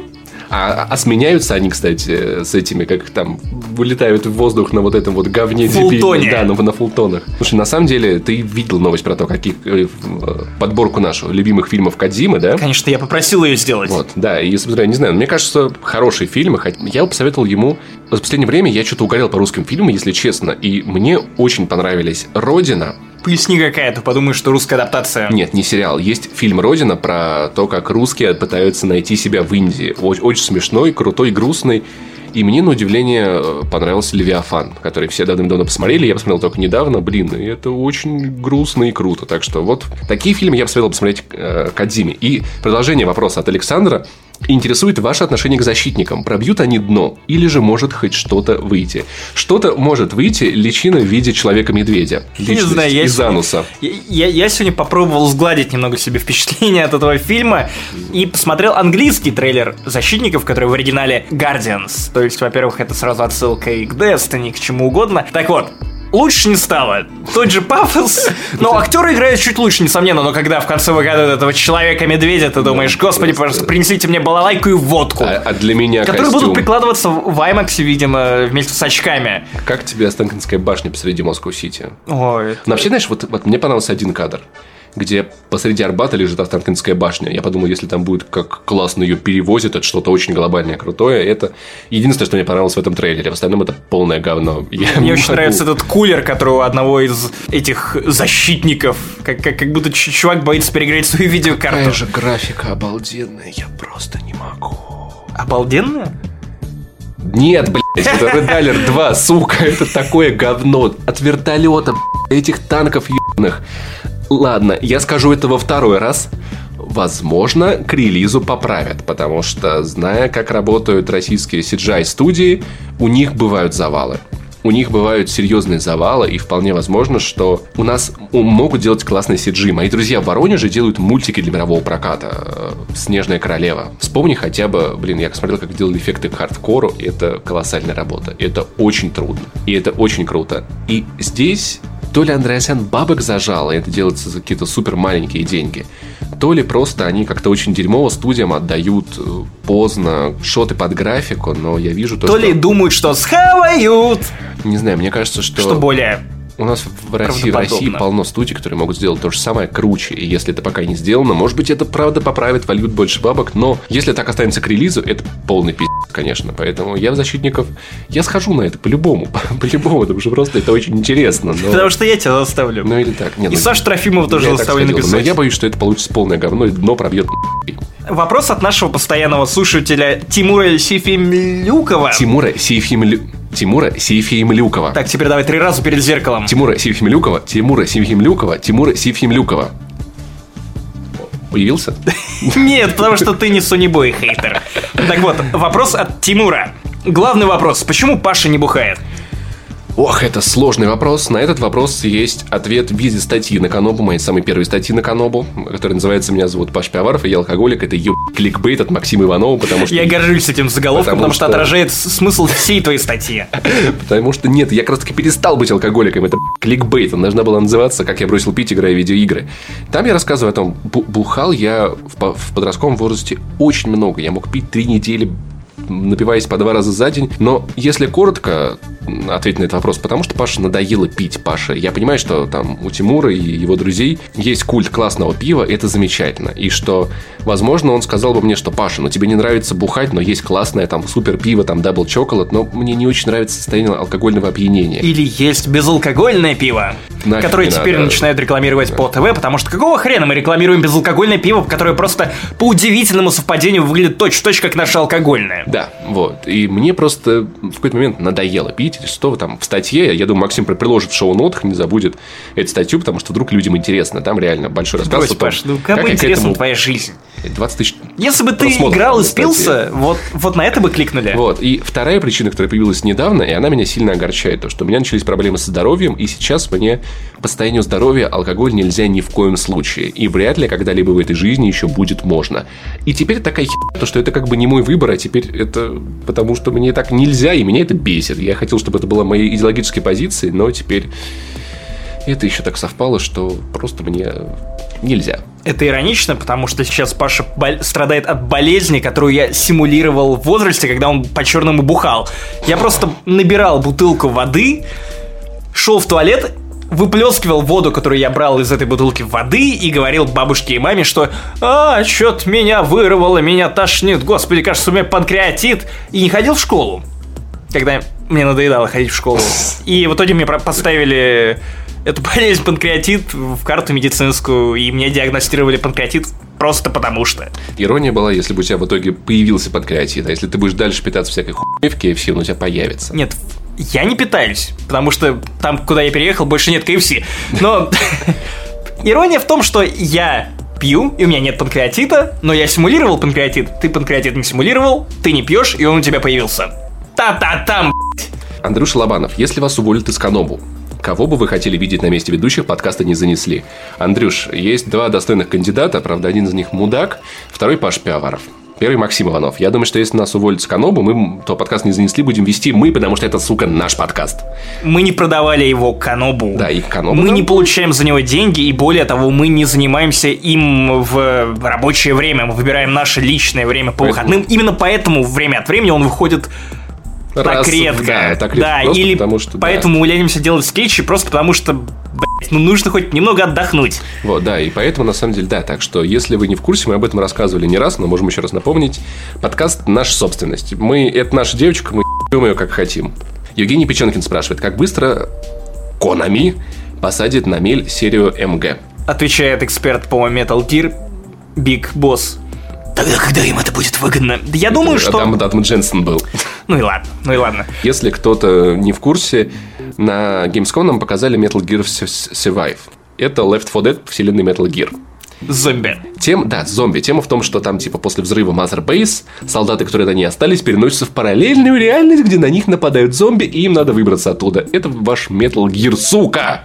А, а сменяются они, кстати, с этими, как там вылетают в воздух на вот этом вот говне дебильном. Да, на, на фултонах. Слушай, на самом деле, ты видел новость про то, каких э, э, подборку нашу любимых фильмов Кадзимы, да?
Конечно, я попросил ее сделать.
Вот, да, и, собственно, я не знаю, мне кажется, хорошие фильмы. Я бы посоветовал ему... За последнее время я что-то угорел по русским фильмам, если честно, и мне очень понравились «Родина»,
поясни какая, то подумаешь, что русская адаптация.
Нет, не сериал. Есть фильм «Родина» про то, как русские пытаются найти себя в Индии. Очень, очень смешной, крутой, грустный. И мне, на удивление, э, понравился «Левиафан», который все давным-давно посмотрели. Я посмотрел только недавно. Блин, и это очень грустно и круто. Так что вот такие фильмы я посмотрел посмотреть э, Кадзиме. И продолжение вопроса от Александра. Интересует ваше отношение к защитникам. Пробьют они дно? Или же может хоть что-то выйти? Что-то может выйти личина в виде человека-медведя.
Не знаю, я
из
сегодня-
ануса.
Я, я- я сегодня попробовал сгладить немного себе впечатление от этого фильма и посмотрел английский трейлер «Защитников», который в оригинале «Guardians». То есть, во-первых, это сразу отсылка и к Destiny, к чему угодно. Так вот, лучше не стало. Тот же пафос, но актеры играют чуть лучше, несомненно, но когда в конце выгадывают этого человека-медведя, ты думаешь, господи, пожалуйста, принесите мне балалайку и водку.
А, а для меня
Которые
костюм.
будут прикладываться в IMAX, видимо, вместе с очками.
Как тебе Останкинская башня посреди Москвы-Сити?
Ой,
Но вообще, знаешь, вот, вот мне понравился один кадр, где посреди Арбата лежит Останкинская башня. Я подумал, если там будет как классно ее перевозят, это что-то очень глобальное, крутое. Это единственное, что мне понравилось в этом трейлере. В остальном это полное говно. Я не
Мне очень
могу.
нравится этот кулер, который у одного из этих защитников. Как, как, как будто чувак боится перегреть свою видеокарту.
Какая же графика обалденная, я просто не могу.
Обалденно?
Нет, блядь, это Red Alert 2, сука, это такое говно. От вертолета, блядь, этих танков ебаных. Ладно, я скажу это во второй раз. Возможно, к релизу поправят, потому что, зная, как работают российские CGI-студии, у них бывают завалы. У них бывают серьезные завалы, и вполне возможно, что у нас могут делать классный CG. Мои друзья в Воронеже делают мультики для мирового проката. э, «Снежная королева». Вспомни хотя бы, блин, я смотрел, как делали эффекты к хардкору, это колоссальная работа. Это очень трудно. И это очень круто. И здесь то ли Андреасян бабок зажал, и это делается за какие-то супер маленькие деньги, то ли просто они как-то очень дерьмово студиям отдают э, поздно шоты под графику, но я вижу то,
То
что...
ли думают, что схавают,
Не знаю, мне кажется, что...
что более.
У нас в России, в России полно студий, которые могут сделать то же самое круче. И если это пока не сделано, может быть, это правда поправит, вольют больше бабок. Но если так останется к релизу, это полный пиздец, конечно. Поэтому я в защитников... Я схожу на это по-любому. По-любому, потому что просто это очень интересно. но-
Потому что я тебя заставлю.
Ну или так. Нет,
И
ну,
Саша Трофимов тоже заставлю написать.
Но я боюсь, что это получится полное говно, и дно пробьет
Вопрос от нашего постоянного слушателя Тимура Сифимлюкова.
Тимура Сейфимлю... Тимура Сейфимлюкова.
Так, теперь давай три раза перед зеркалом.
Тимура Сейфимлюкова, Тимура Сейфимлюкова, Тимура Сейфимлюкова. Появился?
Нет, потому что ты не Сонибой хейтер. Так вот, вопрос от Тимура. Главный вопрос. Почему Паша не бухает?
Ох, это сложный вопрос. На этот вопрос есть ответ в виде статьи на Канобу, моей самой первой статьи на Канобу, которая называется «Меня зовут Паш Пиаваров, и я алкоголик». Это еб... кликбейт от Максима Иванова, потому что...
Я горжусь этим заголовком,
Потому
потому, что...
что-
отражает смысл всей твоей статьи.
Потому что нет, я как раз таки перестал быть алкоголиком. Это кликбейт. Он должна была называться «Как я бросил пить, играя в видеоигры». Там я рассказываю о том, бу- бухал я в подростковом возрасте очень много. Я мог пить три недели напиваясь по два раза за день. Но если коротко ответить на этот вопрос, потому что Паше надоело пить, Паша. Я понимаю, что там у Тимура и его друзей есть культ классного пива, это замечательно. И что, возможно, он сказал бы мне, что Паша, ну тебе не нравится бухать, но есть классное там супер пиво, там double chocolate, но мне не очень нравится состояние алкогольного опьянения.
Или есть безалкогольное пиво,
Нафиг
которое теперь
надо.
начинают рекламировать по ТВ, потому что какого хрена мы рекламируем безалкогольное пиво, которое просто по удивительному совпадению выглядит точь-в-точь как наше алкогольное.
Да, вот. И мне просто в какой-то момент надоело пить. Что там в статье, я думаю, Максим при- приложит в шоу-нотах, не забудет эту статью, потому что вдруг людям интересно. Там реально большой рассказ. Том,
Паш, ну
как
как интересна
этому-
твоя жизнь.
20 тысяч
Если бы ты играл и спился, вот, вот на это бы кликнули.
Вот. И вторая причина, которая появилась недавно, и она меня сильно огорчает, то, что у меня начались проблемы со здоровьем, и сейчас мне по состоянию здоровья алкоголь нельзя ни в коем случае. И вряд ли когда-либо в этой жизни еще будет можно. И теперь такая херня, то, что это как бы не мой выбор, а теперь это потому, что мне так нельзя, и меня это бесит. Я хотел, чтобы это была моей идеологической позицией, но теперь это еще так совпало, что просто мне нельзя.
Это иронично, потому что сейчас Паша бол- страдает от болезни, которую я симулировал в возрасте, когда он по-черному бухал. Я просто набирал бутылку воды, шел в туалет, выплескивал воду, которую я брал из этой бутылки воды, и говорил бабушке и маме, что «А, что-то меня вырвало, меня тошнит, господи, кажется, у меня панкреатит», и не ходил в школу, когда мне надоедало ходить в школу. И в итоге мне поставили эту болезнь панкреатит в карту медицинскую, и мне диагностировали панкреатит просто потому что.
Ирония была, если бы у тебя в итоге появился панкреатит, а если ты будешь дальше питаться всякой хуйней в KFC, он у тебя появится.
Нет, я не питаюсь, потому что там, куда я переехал, больше нет KFC. Но ирония в том, что я пью, и у меня нет панкреатита, но я симулировал панкреатит. Ты панкреатит не симулировал, ты не пьешь, и он у тебя появился. Та-та-там,
Андрюша Лобанов, если вас уволят из Канобу, кого бы вы хотели видеть на месте ведущих, подкаста не занесли. Андрюш, есть два достойных кандидата, правда, один из них мудак, второй Паш Пиаваров. Первый Максим Иванов. Я думаю, что если нас уволят с Канобу, мы то подкаст не занесли, будем вести мы, потому что это, сука, наш подкаст.
Мы не продавали его Канобу.
Да, и Канобу.
Мы
нам
не получаем за него деньги, и более того, мы не занимаемся им в рабочее время. Мы выбираем наше личное время по
Поэтому-
выходным. Именно поэтому время от времени он выходит
раз
так редко.
Да, так редко.
Да,
Просто
или
потому что, да.
поэтому мы ленимся делать скетчи, просто потому что, блядь, ну нужно хоть немного отдохнуть.
Вот, да, и поэтому, на самом деле, да. Так что, если вы не в курсе, мы об этом рассказывали не раз, но можем еще раз напомнить. Подкаст – наша собственность. Мы, это наша девочка, мы ебем ее как хотим. Евгений Печенкин спрашивает, как быстро Konami посадит на мель серию МГ?
Отвечает эксперт по Metal Gear Big Boss. Тогда, когда им это будет выгодно. Я думаю, что...
Там Датман Дженсен был.
Ну и ладно, ну и ладно.
Если кто-то не в курсе, на Gamescom нам показали Metal Gear Survive. Это Left 4 Dead вселенной Metal Gear.
Зомби.
Тем, да, зомби. Тема в том, что там, типа, после взрыва Mother Base солдаты, которые на ней остались, переносятся в параллельную реальность, где на них нападают зомби, и им надо выбраться оттуда. Это ваш Metal Gear, сука!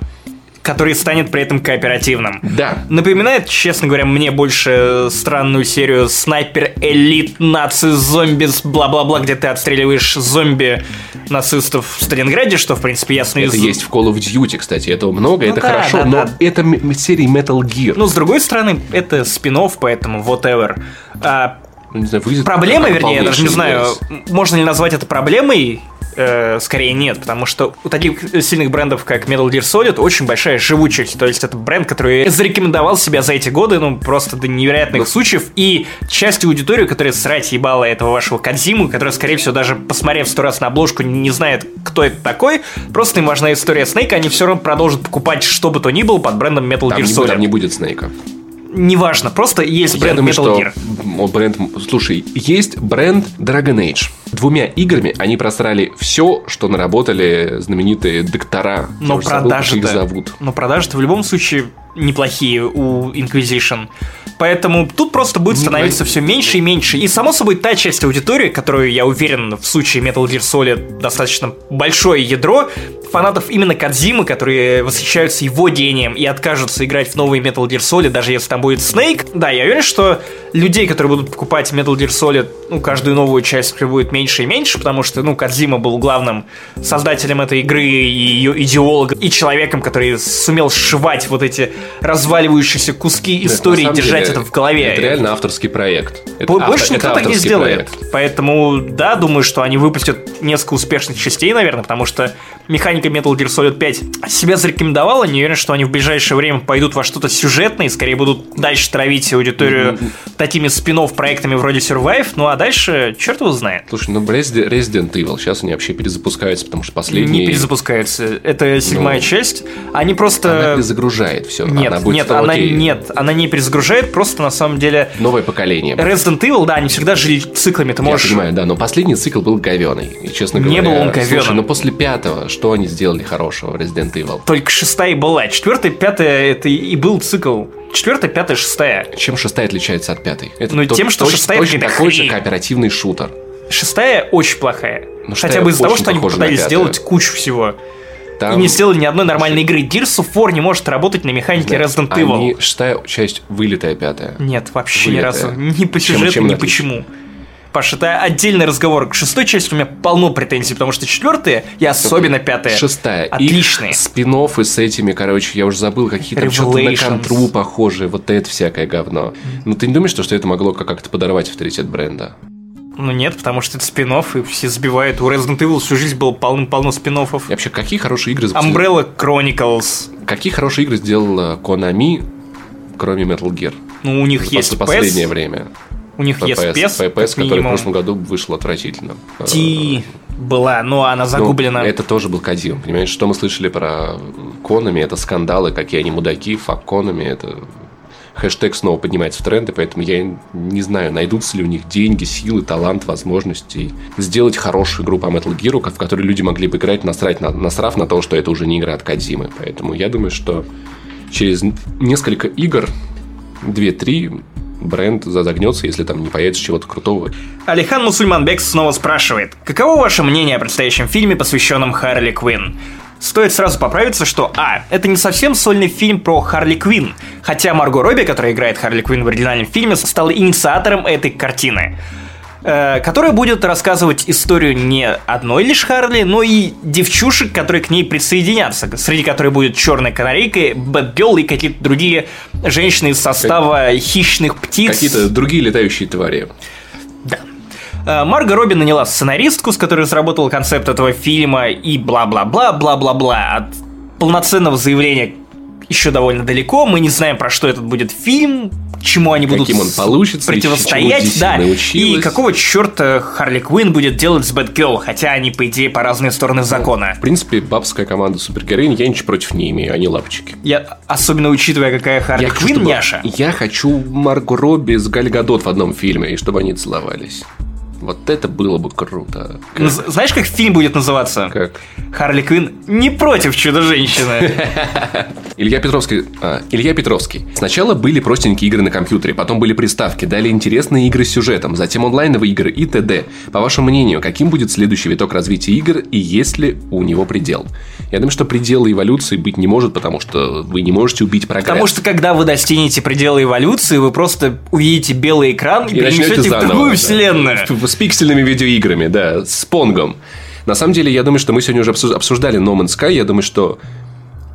Который станет при этом кооперативным.
Да.
Напоминает, честно говоря, мне больше странную серию Снайпер Элит Наци Зомби бла-бла-бла, где ты отстреливаешь зомби нацистов в Сталинграде, что, в принципе, ясно
Это
из-
есть в Call of Duty, кстати. Этого много,
Ну
это
да,
хорошо,
да,
но
да.
это м- серия Metal Gear.
Ну, с другой стороны, это спин поэтому whatever. А,
Ну, не знаю,
проблема, вернее, я даже не знаю, можно ли назвать это проблемой, Э, скорее нет, потому что у таких сильных брендов, как Metal Gear Solid, очень большая живучесть. То есть это бренд, который зарекомендовал себя за эти годы, ну, просто до невероятных
Ну.
случаев. И часть аудитории, которая срать ебала этого вашего Кадзиму, которая, скорее всего, даже посмотрев сто раз на обложку, не знает, кто это такой, просто им важна история Снейка, они все равно продолжат покупать что бы то ни было под брендом Metal
Там
Gear
не,
Solid.
там не будет Снейка.
Неважно, просто есть
Я
бренд
думаю,
Metal Gear.
бренд... Слушай, есть бренд Dragon Age. Двумя играми они просрали все, что наработали знаменитые доктора.
Но продажи-то...
зовут.
Но продажи-то в любом случае неплохие у Inquisition. Поэтому тут просто будет становиться все меньше и меньше. И, само собой, та часть аудитории, которую, я уверен, в случае Metal Gear Solid достаточно большое ядро, фанатов именно Кадзимы, которые восхищаются его гением и откажутся играть в новый Metal Gear Solid, даже если там будет Снейк. Да, я уверен, что людей, которые будут покупать Metal Gear Solid, ну, каждую новую часть будет меньше и меньше, потому что, ну, Кадзима был главным создателем этой игры и ее идеологом, и человеком, который сумел сшивать вот эти разваливающиеся куски
Нет,
истории,
самом
держать
деле,
это в голове.
Это реально авторский проект. Это
Бо- Больше
автор-
никто
это
так не сделает.
проект.
Поэтому, да, думаю, что они выпустят несколько успешных частей, наверное, потому что механика Metal Gear Solid 5 себя зарекомендовала. Не уверен, что они в ближайшее время пойдут во что-то сюжетное, и скорее будут дальше травить аудиторию такими спин проектами вроде Survive. Ну а дальше, черт его знает.
Слушай, ну Resi- Resident Evil, сейчас они вообще перезапускаются, потому что последний...
Не перезапускаются. Это седьмая
Ну,
часть. Они просто...
Она перезагружает все.
Нет,
она будет
нет, она
окей.
нет, она не перезагружает, просто на самом деле
Новое поколение.
Resident Evil, да, они всегда жили циклами, ты можешь...
Я понимаю, да, но последний цикл был говеный. И, честно
Не
говоря,
был он говёным.
Слушай, ну после пятого, что они сделали хорошего в Resident Evil?
Только шестая и была. Четвертая, пятая это и был цикл. Четвертая, пятая, шестая.
Чем шестая отличается от пятой? Это
Ну,
тот-
тем, что
точно-
шестая
точно такой же
хрень.
кооперативный шутер.
Шестая очень плохая.
Ну,
Хотя бы из-за того, что они пытались сделать кучу всего.
Там
И не сделали ни одной нормальной игры. Gears of War не может работать на механике Resident Evil.
они, шестая часть вылитая пятая.
Нет, вообще ни
Вылитая.
разу. Ни по
Чем-
сюжету,
чем
ни
она отлична?
почему. Паша, это отдельный разговор. К шестой части у меня полно претензий, потому что четвертая и особенно пятая.
Шестая.
Отличные.
Спин с этими, короче, я уже забыл, какие там что-то на контру похожие, вот это всякое говно. Ну ты не думаешь, что, что это могло как- как-то подорвать авторитет бренда?
Ну нет, потому что это спин и все сбивают. У Resident Evil всю жизнь было полно-полно спин
И вообще, какие хорошие игры запустили-
Umbrella Chronicles.
Какие хорошие игры сделала Konami, кроме Metal Gear?
Ну, у них
За
есть
пос- последнее
PES,
время.
У них есть PES,
PPS,
как
PPS, который в прошлом году вышел отвратительно.
Ти была, но она
Ну,
загублена.
это тоже был Кадзим, понимаешь? Что мы слышали про факконами, это скандалы, какие они мудаки, факконами, это хэштег снова поднимается в тренды, поэтому я не знаю, найдутся ли у них деньги, силы, талант, возможности сделать хорошую игру по Metal Gear, в которой люди могли бы играть, насрать на, насрав на то, что это уже не игра от Кадзимы. Поэтому я думаю, что через несколько игр, 2-3, бренд загнется, если там не появится чего-то крутого.
Алихан Мусульманбек снова спрашивает, каково ваше мнение о предстоящем фильме, посвященном Харли Квинн? Стоит сразу поправиться, что А. Это не совсем сольный фильм про Харли Квинн, хотя Марго Робби, которая играет Харли Квинн в оригинальном фильме, стала инициатором этой картины которая будет рассказывать историю не одной лишь Харли, но и девчушек, которые к ней присоединятся, среди которых будет Черная Канарейка, Бэтгелл и какие-то другие женщины из состава как... хищных птиц.
Какие-то другие летающие твари.
Да. Э, Марго Робби наняла сценаристку, с которой разработала концепт этого фильма, и бла-бла-бла, бла-бла-бла. От полноценного заявления еще довольно далеко, мы не знаем, про что этот будет фильм, чему они будут
Каким он получится,
противостоять, да, и какого черта Харли Квинн будет делать с Бэтгелл, хотя они, по идее, по разные стороны закона.
В принципе, бабская команда супергероинь, я ничего против не имею, они лапочки.
Я, особенно учитывая, какая Харли
я хочу,
няша.
Я хочу Марго Робби с Галь Гадот в одном фильме, и чтобы они целовались. Вот это было бы круто.
Как... Знаешь, как фильм будет называться?
Как?
Харли Квинн не против Чудо-женщины.
Илья Петровский. А, Илья Петровский. Сначала были простенькие игры на компьютере, потом были приставки, далее интересные игры с сюжетом, затем онлайновые игры и т.д. По вашему мнению, каким будет следующий виток развития игр и есть ли у него предел? Я думаю, что предела эволюции быть не может, потому что вы не можете убить прогресс.
Потому что когда вы достигнете предела эволюции, вы просто увидите белый экран и, и перенесете в другую вселенную
с пиксельными видеоиграми, да, с Понгом. На самом деле, я думаю, что мы сегодня уже обсуждали No Man's Sky. Я думаю, что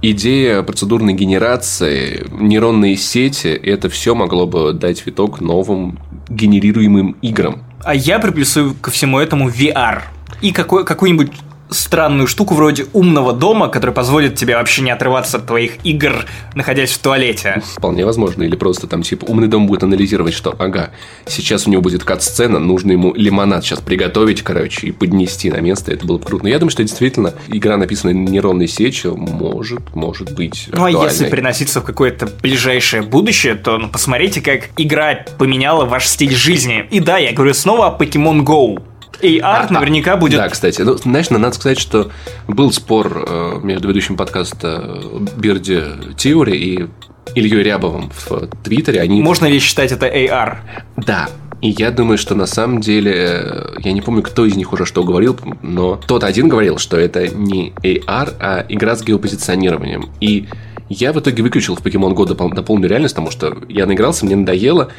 идея процедурной генерации, нейронные сети, это все могло бы дать виток новым генерируемым играм.
А я приплюсую ко всему этому VR. И какой, какой-нибудь странную штуку вроде умного дома, который позволит тебе вообще не отрываться от твоих игр, находясь в туалете.
Вполне возможно. Или просто там типа умный дом будет анализировать, что ага, сейчас у него будет кат-сцена, нужно ему лимонад сейчас приготовить, короче, и поднести на место. Это было бы круто. Но я думаю, что действительно игра, написанная нейронной сетью, может, может быть
Ну, а если переноситься в какое-то ближайшее будущее, то ну, посмотрите, как игра поменяла ваш стиль жизни. И да, я говорю снова о Pokemon Go. И арт а, наверняка будет...
Да, кстати. Ну, знаешь, надо сказать, что был спор э, между ведущим подкаста Бирди Теори и Ильей Рябовым в Твиттере. Они...
Можно ли считать это AR?
Да, и я думаю, что на самом деле, э, я не помню, кто из них уже что говорил, но тот один говорил, что это не AR, а игра с геопозиционированием. И я в итоге выключил в Pokemon Go допол- дополненную реальность, потому что я наигрался, мне надоело,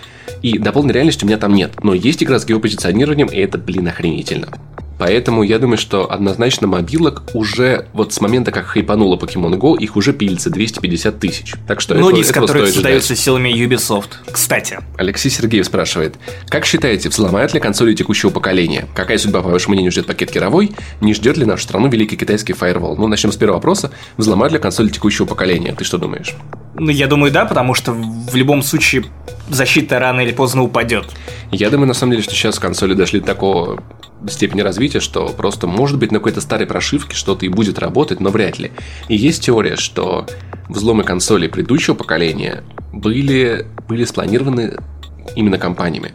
и дополненной реальности у меня там нет. Но есть игра с геопозиционированием, и это, блин, охренительно. Поэтому я думаю, что однозначно мобилок уже вот с момента, как хайпануло Pokemon Go, их уже пилится 250 тысяч. Так что
Многие
этого,
из которых создаются силами Ubisoft. Кстати.
Алексей Сергеев спрашивает, как считаете, взломают ли консоли текущего поколения? Какая судьба, по вашему мнению, ждет пакет Кировой? Не ждет ли нашу страну великий китайский фаервол? Ну, начнем с первого вопроса. Взломают ли консоли текущего поколения? Ты что думаешь?
Ну, я думаю, да, потому что в любом случае защита рано или поздно упадет.
Я думаю, на самом деле, что сейчас консоли дошли до такого степени развития, что просто может быть на какой-то старой прошивке что-то и будет работать, но вряд ли. И есть теория, что взломы консолей предыдущего поколения были, были спланированы именно компаниями.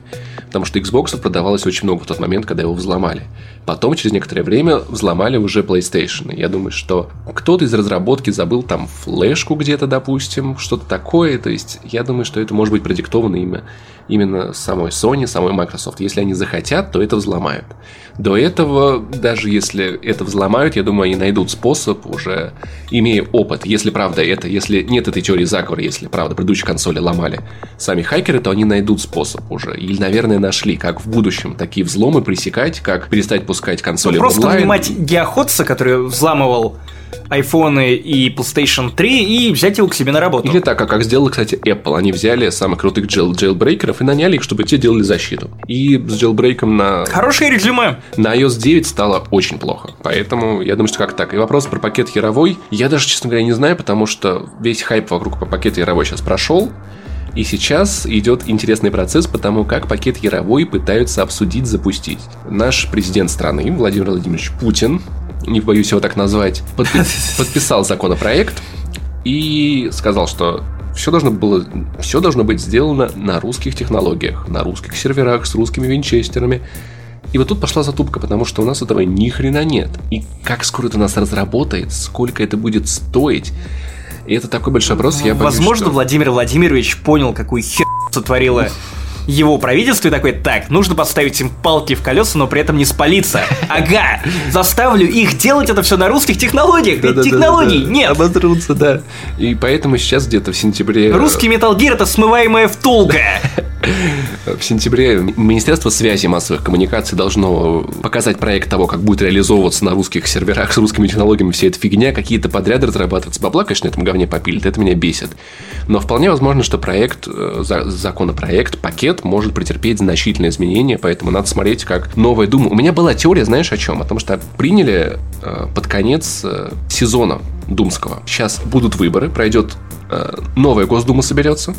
Потому что Xbox продавалось очень много в тот момент, когда его взломали. Потом, через некоторое время, взломали уже PlayStation. Я думаю, что кто-то из разработки забыл там флешку где-то, допустим, что-то такое. То есть, я думаю, что это может быть продиктовано именно, именно самой Sony, самой Microsoft. Если они захотят, то это взломают. До этого, даже если это взломают, я думаю, они найдут способ уже, имея опыт. Если правда это, если нет этой теории заговора, если правда предыдущие консоли ломали сами хакеры, то они найдут способ уже. Или, наверное, нашли, как в будущем такие взломы пресекать, как перестать пускать консоли
ну, просто
онлайн.
нанимать Геоходца, который взламывал айфоны и PlayStation 3 и взять его к себе на работу.
Или так, а как сделала, кстати, Apple. Они взяли самых крутых джейл джейлбрейкеров и наняли их, чтобы те делали защиту. И с джейлбрейком на...
Хорошее резюме.
На iOS 9 стало очень плохо. Поэтому я думаю, что как так. И вопрос про пакет Яровой. Я даже, честно говоря, не знаю, потому что весь хайп вокруг пакета Яровой сейчас прошел. И сейчас идет интересный процесс по тому, как пакет Яровой пытаются обсудить, запустить. Наш президент страны, Владимир Владимирович Путин, не боюсь его так назвать, подписал законопроект, и сказал, что все должно было, все должно быть сделано на русских технологиях, на русских серверах с русскими винчестерами. И вот тут пошла затупка, потому что у нас этого ни хрена нет. И как скоро это у нас разработает, сколько это будет стоить. И это такой большой вопрос, я боюсь,
Возможно,
что...
Владимир Владимирович понял, какую хер сотворила его правительство и такой, так, нужно поставить им палки в колеса, но при этом не спалиться. Ага, заставлю их делать это все на русских технологиях, ведь технологий нет.
Обосрутся, да. И поэтому сейчас где-то в сентябре...
Русский Metal Gear это смываемая втулка.
В сентябре Министерство связи и массовых коммуникаций должно показать проект того, как будет реализовываться на русских серверах с русскими технологиями вся эта фигня, какие-то подряды разрабатываться. Бабла, конечно, на этом говне попилит, это меня бесит. Но вполне возможно, что проект, э, законопроект, пакет может претерпеть значительные изменения, поэтому надо смотреть, как новая Дума. У меня была теория, знаешь, о чем? О том, что приняли э, под конец э, сезона Думского. Сейчас будут выборы, пройдет новая Госдума соберется,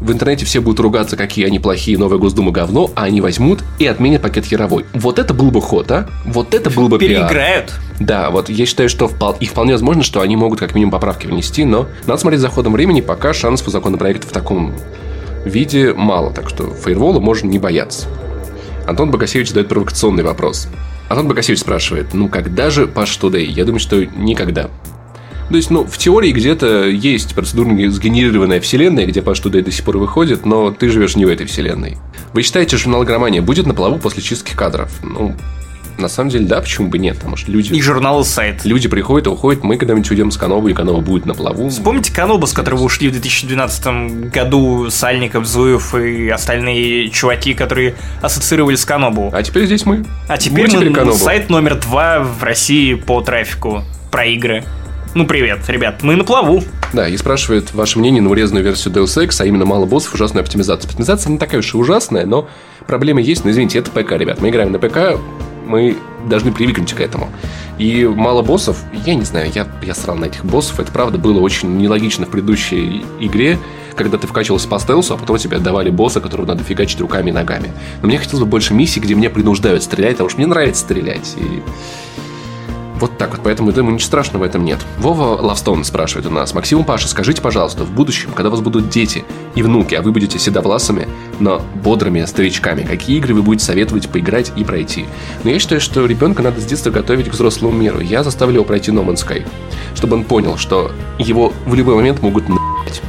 в интернете все будут ругаться, какие они плохие, новая Госдума говно, а они возьмут и отменят пакет Яровой. Вот это был бы ход, а? Вот это был бы
Переиграют.
пиар. Да, вот я считаю, что впол... и вполне возможно, что они могут как минимум поправки внести, но надо смотреть за ходом времени, пока шансов у законопроекта в таком виде мало, так что фейервола можно не бояться. Антон Богасевич задает провокационный вопрос. Антон Богасевич спрашивает, ну когда же Паш Today? Я думаю, что никогда. То есть, ну, в теории где-то есть процедурно сгенерированная вселенная, где Паш туда и до сих пор выходит, но ты живешь не в этой вселенной. Вы считаете, журнал Громания будет на плаву после чистки кадров? Ну, на самом деле, да, почему бы нет? Потому что люди...
И журнал сайт.
Люди приходят и уходят, мы когда-нибудь уйдем с Канобу, и Каноба будет на плаву.
Вспомните Каноба, с которого ушли в 2012 году Сальников, Зуев и остальные чуваки, которые ассоциировали с Канобу.
А теперь здесь мы.
А теперь
Мы
мы,
теперь Канобу.
сайт номер два в России по трафику про игры. Ну, привет, ребят, мы на плаву.
Да, и спрашивает ваше мнение на урезанную версию Deus Ex, а именно мало боссов, ужасная оптимизация. Оптимизация не такая уж и ужасная, но проблемы есть, но извините, это ПК, ребят. Мы играем на ПК, мы должны привыкнуть к этому. И мало боссов, я не знаю, я, я срал на этих боссов, это правда было очень нелогично в предыдущей игре, когда ты вкачивался по стелсу, а потом тебе давали босса, которого надо фигачить руками и ногами. Но мне хотелось бы больше миссий, где меня принуждают стрелять, потому что мне нравится стрелять. И вот так вот, поэтому думаю, ничего страшного в этом нет. Вова Лавстон спрашивает у нас. Максим Паша, скажите, пожалуйста, в будущем, когда у вас будут дети и внуки, а вы будете седовласыми, но бодрыми старичками, какие игры вы будете советовать поиграть и пройти? Но я считаю, что ребенка надо с детства готовить к взрослому миру. Я заставлю его пройти No Man's Sky, чтобы он понял, что его в любой момент могут на***ть.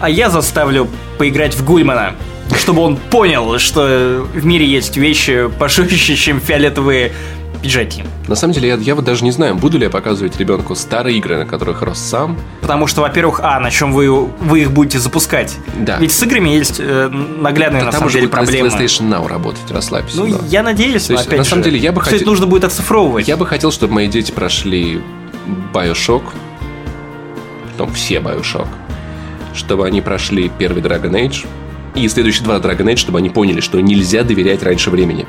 А я заставлю поиграть в Гульмана, чтобы он понял, что в мире есть вещи пожестче, чем фиолетовые пиджаки.
На самом деле, я, я вот даже не знаю, буду ли я показывать ребенку старые игры, на которых рос сам.
Потому что, во-первых, а, на чем вы, вы их будете запускать.
Да.
Ведь с играми есть э, наглядные,
Да
на самом деле, проблемы.
PlayStation Now работать, расслабься.
Ну,
да.
я надеюсь,
То есть,
опять
на самом
же,
деле, я бы хотел-
это нужно будет оцифровывать.
Я бы хотел, чтобы мои дети прошли Bioshock, потом все Bioshock, чтобы они прошли первый Dragon Age, и следующие два Dragon Age, чтобы они поняли, что нельзя доверять раньше времени.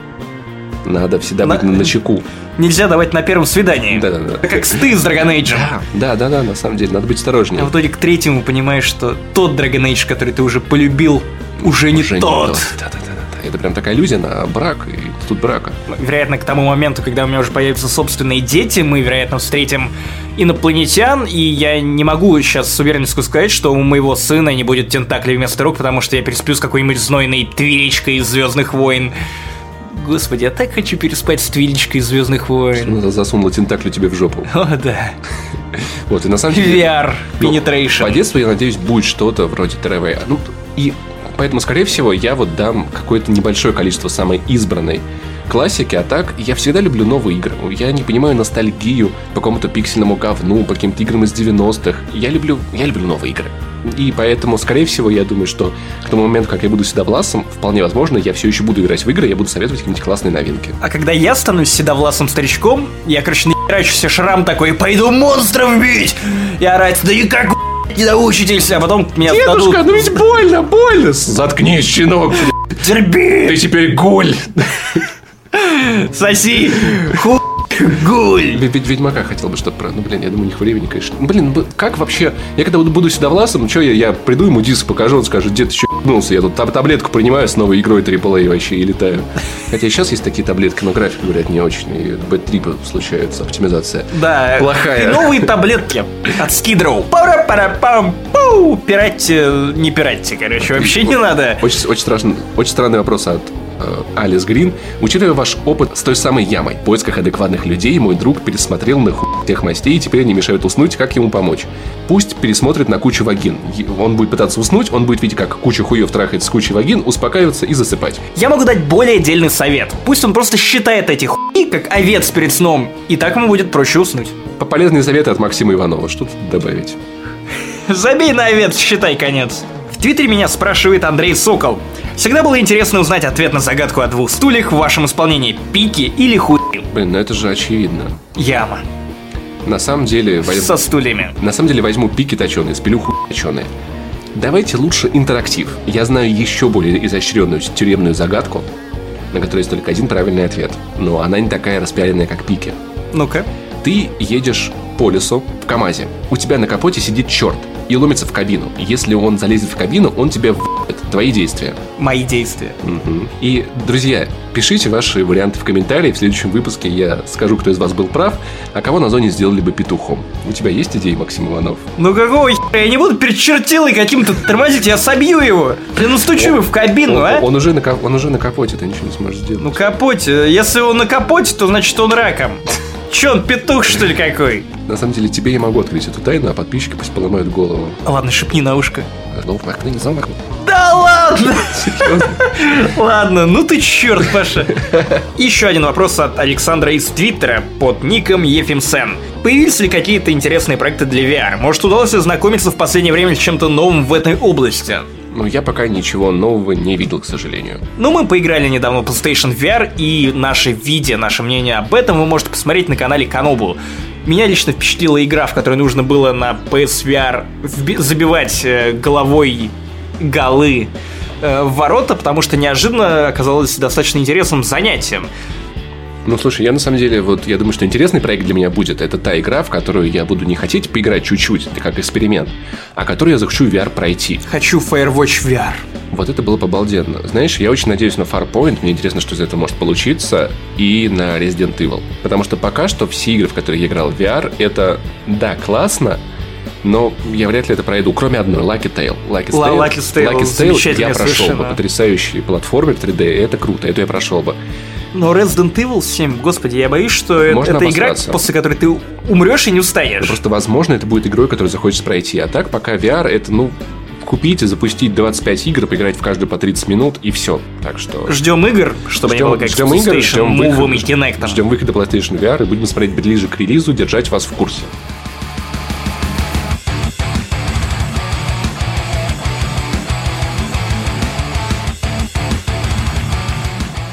Надо всегда
На-
быть на чеку.
Нельзя давать на первом свидании.
Да-да-да.
Это как стыд с Dragon Age.
Да, да, да, на самом деле, надо быть осторожнее.
А в итоге к третьему понимаешь, что тот Dragon Age, который ты уже полюбил, уже не
Уже
тот.
Да, да, да, да. Это прям такая иллюзия на брак, и тут брака.
Вероятно, к тому моменту, когда у меня уже появятся собственные дети, мы, вероятно, встретим инопланетян, и я не могу сейчас с уверенностью сказать, что у моего сына не будет тентаклей вместо рук, потому что я пересплю с какой-нибудь знойной твилечкой из Звездных войн. Господи, я так хочу переспать с твилечкой из Звездных войн.
Она засунула тентаклю тебе в жопу.
О, да.
Вот, и на самом деле...
VR,
Ну,
penetration.
По детству, я надеюсь, будет что-то вроде ТРВ. Ну, и поэтому, скорее всего, я вот дам какое-то небольшое количество самой избранной классики, а так я всегда люблю новые игры. Я не понимаю ностальгию по какому-то пиксельному говну, по каким-то играм из 90-х. Я люблю, я люблю новые игры. И поэтому, скорее всего, я думаю, что к тому моменту, как я буду седовласом, вполне возможно, я все еще буду играть в игры, я буду советовать какие-нибудь классные новинки.
А когда я станусь седовласым старичком, я, короче, нахерачу себе шрам такой, пойду монстров бить! И орать, да никак, блядь, не научитесь, а потом меня сдадут.
ну ведь больно, больно! Заткнись, щенок!
Терпи!
Ты теперь голь!
Соси! Ху... Гуль!
Ведь Ведьмака хотел бы что-то про... Ну, блин, я думаю, у них времени, конечно. Ну, блин, как вообще... Я когда буду, буду сюда власом, ну, что я, я приду ему диск покажу, он скажет, дед, ты что ебнулся? Я тут таб- таблетку принимаю с новой игрой AAA вообще и летаю. Хотя сейчас есть такие таблетки, но график, говорят, не очень. И бэт-трипы случаются, оптимизация.
Да.
Плохая.
И новые таблетки от Skid пара пара пам пу Пиратьте, не пиратьте, короче, вообще не надо.
Очень, очень, страшный, очень странный вопрос от э, Алис Грин. Учитывая ваш опыт с той самой ямой, в поисках адекватных людей, мой друг пересмотрел на хуй тех мастей, и теперь они мешают уснуть, как ему помочь? Пусть пересмотрит на кучу вагин. Он будет пытаться уснуть, он будет видеть, как куча хуев трахает с кучей вагин, успокаиваться и засыпать.
Я могу дать более дельный совет. Пусть он просто считает эти хуи, как овец перед сном, и так ему будет проще уснуть.
По- Полезные советы от Максима Иванова. Что тут добавить?
Забей на овец, считай конец. В Твиттере меня спрашивает Андрей Сокол. Всегда было интересно узнать ответ на загадку о двух стульях в вашем исполнении. Пики или хуй?
Блин, ну это же очевидно.
Яма.
На самом деле... воз-
Со стульями.
На самом деле возьму пики точеные, спилю хуй точеные. Давайте лучше интерактив. Я знаю еще более изощренную тюремную загадку, на которой есть только один правильный ответ. Но она не такая распиаренная, как пики.
Ну-ка.
Ты едешь по лесу в КамАЗе. У тебя на капоте сидит черт и ломится в кабину. Если он залезет в кабину, он тебя в***ет. Твои действия.
Мои действия.
Мгм. И, друзья, пишите ваши варианты в комментарии. В следующем выпуске я скажу, кто из вас был прав, а кого на зоне сделали бы петухом. У тебя есть идеи, Максим Иванов?
Ну какого хера? Я не буду перед чертилой каким-то тормозить, я собью его. Я настучу его в кабину,
он,
а?
он уже на, он уже на капоте, ты ничего не сможешь сделать.
Ну капоте. Если он на капоте, то значит он раком. Че, он петух, что ли, какой?
На самом деле, тебе я могу открыть эту тайну, а подписчики пусть поломают голову.
Ладно, шепни на ушко.
Ну, Марк, не знал, Марк.
Да ладно! Ладно, ну ты черт, Паша. Еще один вопрос от Александра из Твиттера под ником Ефимсен. Появились ли какие-то интересные проекты для VR? Может, удалось ознакомиться в последнее время с чем-то новым в этой области?
Ну, я пока ничего нового не видел, к сожалению.
Ну, мы поиграли недавно в PlayStation VR, и наше видео, наше мнение об этом вы можете посмотреть на канале Канобу. Меня лично впечатлила игра, в которой нужно было на PSVR забивать э, головой голы э, в ворота, потому что неожиданно оказалось достаточно интересным занятием.
Ну, слушай, я на самом деле, вот, я думаю, что интересный проект для меня будет. Это та игра, в которую я буду не хотеть поиграть чуть-чуть, это как эксперимент, а которую я захочу VR пройти.
Хочу Firewatch VR.
Вот это было бы обалденно. Знаешь, я очень надеюсь на Farpoint, мне интересно, что из этого может получиться, и на Resident Evil. Потому что пока что все игры, в которые я играл в VR, это, да, классно, но я вряд ли это пройду, кроме одной, Lucky Tale. Lucky Tale,
Lucky Tale,
Lucky Tale я прошел бы. Потрясающий платформер 3D, это круто, это я прошел бы.
Но Resident Evil 7, господи, я боюсь, что
Можно
это игра,
обосраться.
после которой ты умрешь и не устанешь.
Просто, возможно, это будет игрой, которую захочется пройти. А так, пока VR, это, ну, купить и запустить 25 игр, поиграть в каждую по 30 минут, и все. Так что...
Ждем игр, чтобы не было как
ждем
с
игр, ждем
Move и Kinect.
ждем выхода PlayStation VR и будем смотреть ближе к релизу, держать вас в курсе.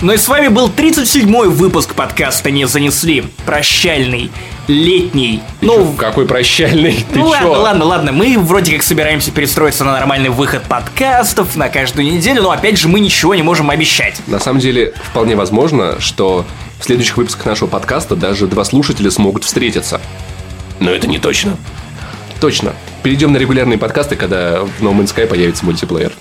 Ну и с вами был 37-й выпуск подкаста «Не занесли». Прощальный, летний. Ну,
Какой прощальный, ты
ну
чё?
ладно, ладно, ладно. Мы вроде как собираемся перестроиться на нормальный выход подкастов на каждую неделю, но опять же мы ничего не можем обещать.
На самом деле, вполне возможно, что в следующих выпусках нашего подкаста даже два слушателя смогут встретиться. Но это не точно. Точно. Перейдем на регулярные подкасты, когда в No Man's Sky появится мультиплеер.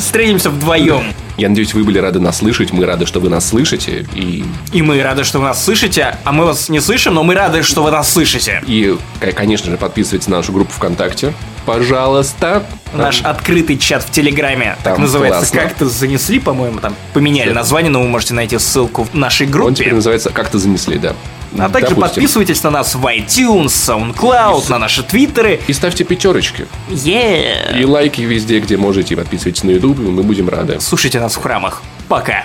Встретимся вдвоем.
Я надеюсь, вы были рады нас слышать, мы рады, что вы нас слышите, и,
И мы рады, что вы нас слышите, а мы вас не слышим, но мы рады, что вы нас слышите.
и конечно же, подписывайтесь на нашу группу ВКонтакте. Пожалуйста.
Наш открытый чат в Телеграме, так
Там
называется,
классно.
как-то занесли, по-моему, там поменяли название, но вы можете найти ссылку в нашей
Он
группе.
теперь называется «Как-то занесли», да.
А также
Допустим.
подписывайтесь на нас в iTunes, SoundCloud, на наши твиттеры.
И ставьте пятерочки.
Yeah.
И лайки везде, где можете. Подписывайтесь на YouTube, и мы будем рады.
Слушайте нас в храмах. Пока.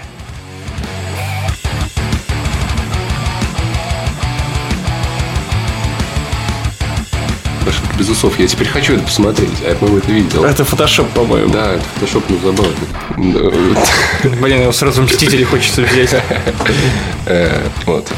Без усов. Я теперь хочу это посмотреть. А я, по-моему, это видел.
Это фотошоп, по-моему.
Да, это фотошоп, ну, забавно.
Блин, его сразу Мстители хочется взять.
Э, Вот.